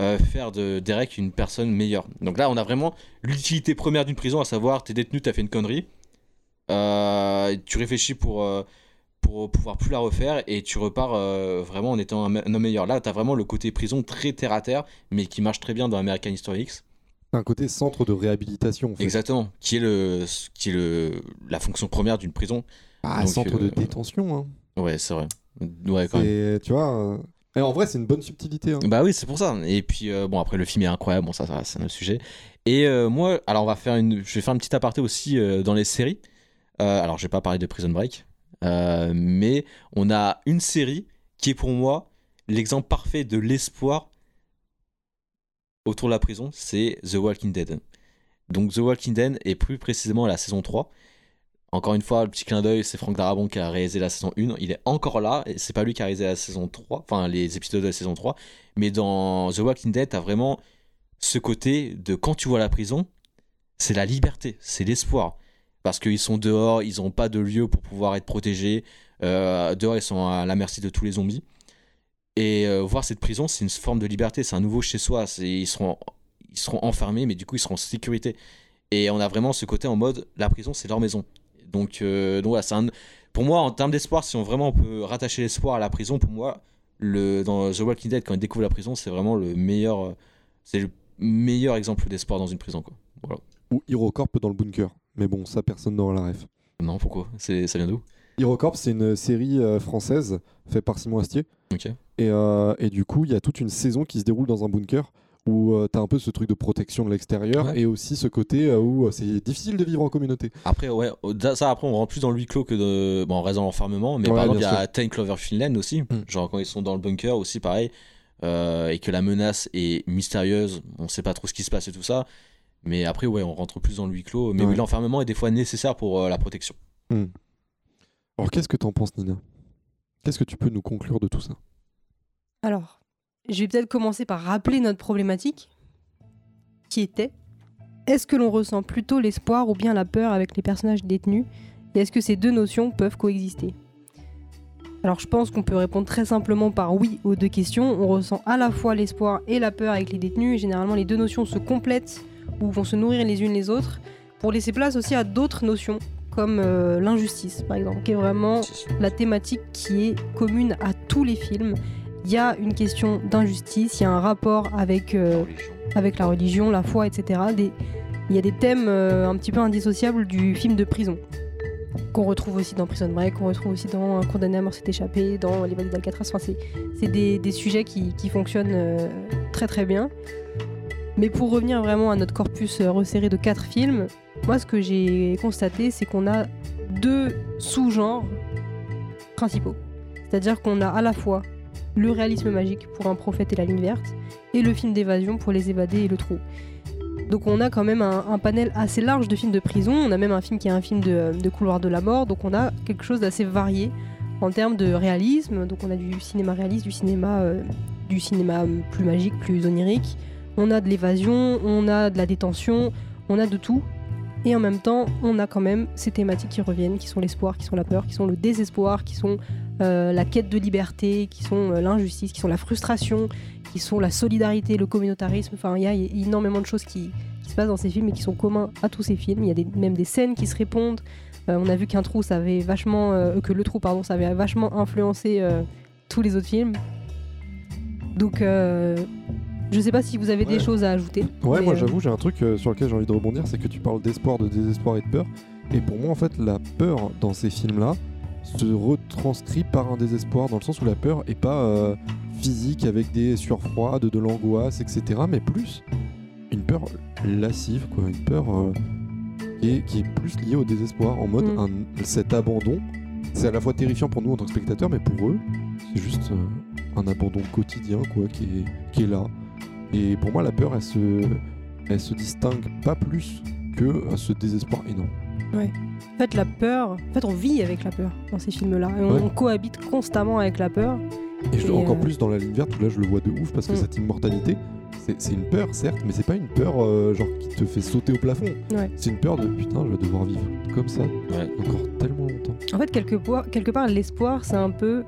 euh, faire de Derek une personne meilleure. Donc là, on a vraiment l'utilité première d'une prison, à savoir, t'es détenu, t'as fait une connerie, tu réfléchis pour, euh, pour pouvoir plus la refaire et tu repars euh, vraiment en étant un, un homme meilleur. Là, t'as vraiment le côté prison très terre à terre, mais qui marche très bien dans American History X. Un côté centre de réhabilitation. En fait. Exactement, qui est, le, qui est le, la fonction première d'une prison. Ah, Donc, centre de euh, détention. Hein. Ouais, c'est vrai. Ouais, quand même. Tu vois. euh, Et en vrai, c'est une bonne subtilité. hein. Bah oui, c'est pour ça. Et puis, euh, bon, après, le film est incroyable. Bon, ça, ça c'est un autre sujet. Et euh, moi, alors, on va faire une. Je vais faire un petit aparté aussi euh, dans les séries. Euh, alors, je vais pas parler de Prison Break. euh, mais on a une série qui est pour moi l'exemple parfait de l'espoir autour de la prison. C'est The Walking Dead. Donc, The Walking Dead, et plus précisément la saison 3. Encore une fois, le petit clin d'œil, c'est Franck Darabon qui a réalisé la saison 1. Il est encore là, et c'est pas lui qui a réalisé la saison 3, enfin les épisodes de la saison 3. Mais dans The Walking Dead, t'as vraiment ce côté de quand tu vois la prison, c'est la liberté, c'est l'espoir. Parce qu'ils sont dehors, ils n'ont pas de lieu pour pouvoir être protégés. Euh, dehors, ils sont à la merci de tous les zombies. Et euh, voir cette prison, c'est une forme de liberté, c'est un nouveau chez soi. Ils seront, enfermés, mais du coup, ils seront en sécurité. Et on a vraiment ce côté en mode, la prison, c'est leur maison. Donc, euh, donc voilà, un... pour moi, en termes d'espoir, si on vraiment peut rattacher l'espoir à la prison, pour moi, dans The Walking Dead, quand ils découvrent la prison, c'est vraiment le meilleur, c'est le meilleur exemple d'espoir dans une prison. Quoi. Voilà. Ou HeroCorp dans le bunker. Mais bon, ça, personne n'aura la ref. Non, pourquoi? C'est, Ça vient d'où? HeroCorp, c'est une série euh, française faite par Simon Astier. Et, euh, et du coup, il y a toute une saison qui se déroule dans un bunker où tu as un peu ce truc de protection de l'extérieur Ouais. et aussi ce côté euh, où euh, c'est difficile de vivre en communauté. Après, ouais, ça, après, on rentre plus dans le huis clos que de. Bon, on reste dans l'enfermement, mais Ouais, par exemple, il y a Ten Cloverfield Lane aussi. Genre, quand ils sont dans le bunker aussi, pareil. euh, et que la menace est mystérieuse, on sait pas trop ce qui se passe et tout ça. Mais après, ouais, on rentre plus dans le huis clos. Mais Ouais. l'enfermement est des fois nécessaire pour euh, la protection. Hmm. Alors, qu'est-ce que t'en penses, Nina? Qu'est-ce que tu peux nous conclure de tout ça? Alors, je vais peut-être commencer par rappeler notre problématique, qui était est-ce que l'on ressent plutôt l'espoir ou bien la peur avec les personnages détenus? Et est-ce que ces deux notions peuvent coexister? Alors, je pense qu'on peut répondre très simplement par oui aux deux questions. On ressent à la fois l'espoir et la peur avec les détenus, et généralement les deux notions se complètent ou vont se nourrir les unes les autres, pour laisser place aussi à d'autres notions, comme euh, l'injustice, par exemple, qui est vraiment la thématique qui est commune à tous les films il y a une question d'injustice, il y a un rapport avec, euh, avec la religion, la foi, etc. Des- il y a des thèmes euh, un petit peu indissociables du film de prison. qu'on retrouve aussi dans Prison Break, qu'on retrouve aussi dans Un condamné à mort s'est échappé, dans Les Vallées d'Alcatraz. Enfin, c'est, c'est des, des sujets qui, qui fonctionnent euh, très très bien. Mais pour revenir vraiment à notre corpus euh, resserré de quatre films, moi ce que j'ai constaté, c'est qu'on a deux sous-genres principaux. C'est-à-dire qu'on a à la fois le réalisme magique pour un prophète et la ligne verte, et le film d'évasion pour les évadés et le trou. Donc on a quand même un, panel assez large de films de prison, on a même un film qui est un film de, de couloir de la mort, donc on a quelque chose d'assez varié en termes de réalisme, donc on a du cinéma réaliste, du cinéma, euh, du cinéma euh, plus magique, plus onirique, on a de l'évasion, on a de la détention, on a de tout. Et en même temps, on a quand même ces thématiques qui reviennent, qui sont l'espoir, qui sont la peur, qui sont le désespoir, qui sont euh, la quête de liberté, qui sont euh, l'injustice, qui sont la frustration, qui sont la solidarité, le communautarisme. Enfin, il y a énormément de choses qui, se passent dans ces films et qui sont communs à tous ces films. Il y a même des scènes qui se répondent. Euh, on a vu qu'un trou, ça avait vachement, que le trou, pardon, ça avait vachement influencé tous les autres films. Donc, je sais pas si vous avez des choses à ajouter. Ouais, moi euh, j'avoue, j'ai un truc euh, sur lequel j'ai envie de rebondir, c'est que tu parles d'espoir, de désespoir et de peur. Et pour moi, en fait, la peur dans ces films-là se retranscrit par un désespoir, dans le sens où la peur est pas euh, physique avec des sueurs froides, de l'angoisse, etc., mais plus une peur lascive, quoi, une peur euh, qui, est, qui est plus liée au désespoir, en mode Mm. un- cet abandon. C'est à la fois terrifiant pour nous en tant que spectateurs, mais pour eux, c'est juste un abandon quotidien, quoi, qui est, qui est là. Et pour moi, la peur, elle se, elle se distingue pas plus que euh, ce désespoir énorme. Ouais. En fait, la peur, en fait, on vit avec la peur dans ces films-là. Et on, Ouais. on cohabite constamment avec la peur. Et, je- Et, encore euh, plus dans la ligne verte où là, je le vois de ouf parce que Mm. cette immortalité, c'est une peur, certes, mais c'est pas une peur euh, genre qui te fait sauter au plafond. Ouais. C'est une peur de putain, je vais devoir vivre comme ça encore tellement longtemps. En fait, quelque, quelque part, l'espoir, c'est un peu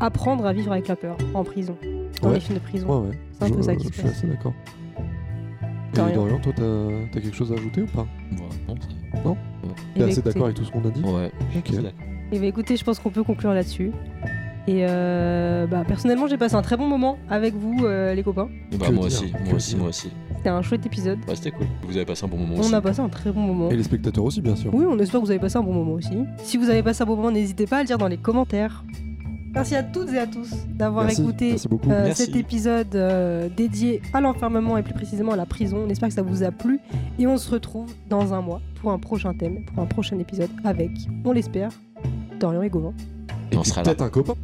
apprendre à vivre avec la peur en prison, dans Ouais. les films de prison. Ouais, ouais. C'est un peu Je- ça qui Je se suis passe. assez d'accord. Et Dorian. Dorian, toi, t'as quelque chose à ajouter ou pas? Non, Non? Eh T'es assez écoutez. d'accord avec tout ce qu'on a dit? Ouais. Ok. Et bah écoutez, je pense qu'on peut conclure là-dessus. Et euh, bah, personnellement, j'ai passé un très bon moment avec vous, euh, les copains. Bah, moi dire, aussi, que moi aussi, dire. moi aussi. C'était un chouette épisode. Bah, c'était cool. Vous avez passé un bon moment On aussi. a passé un très bon moment. Et les spectateurs aussi, bien sûr. Oui, on espère que vous avez passé un bon moment aussi. Si vous avez passé un bon moment, n'hésitez pas à le dire dans les commentaires. Merci à toutes et à tous d'avoir écouté merci euh, Merci. cet épisode euh, dédié à l'enfermement et plus précisément à la prison. On espère que ça vous a plu et on se retrouve dans un mois pour un prochain thème, pour un prochain épisode avec, on l'espère, Dorian et Gauvin. Et On puis sera là. peut-être un copain.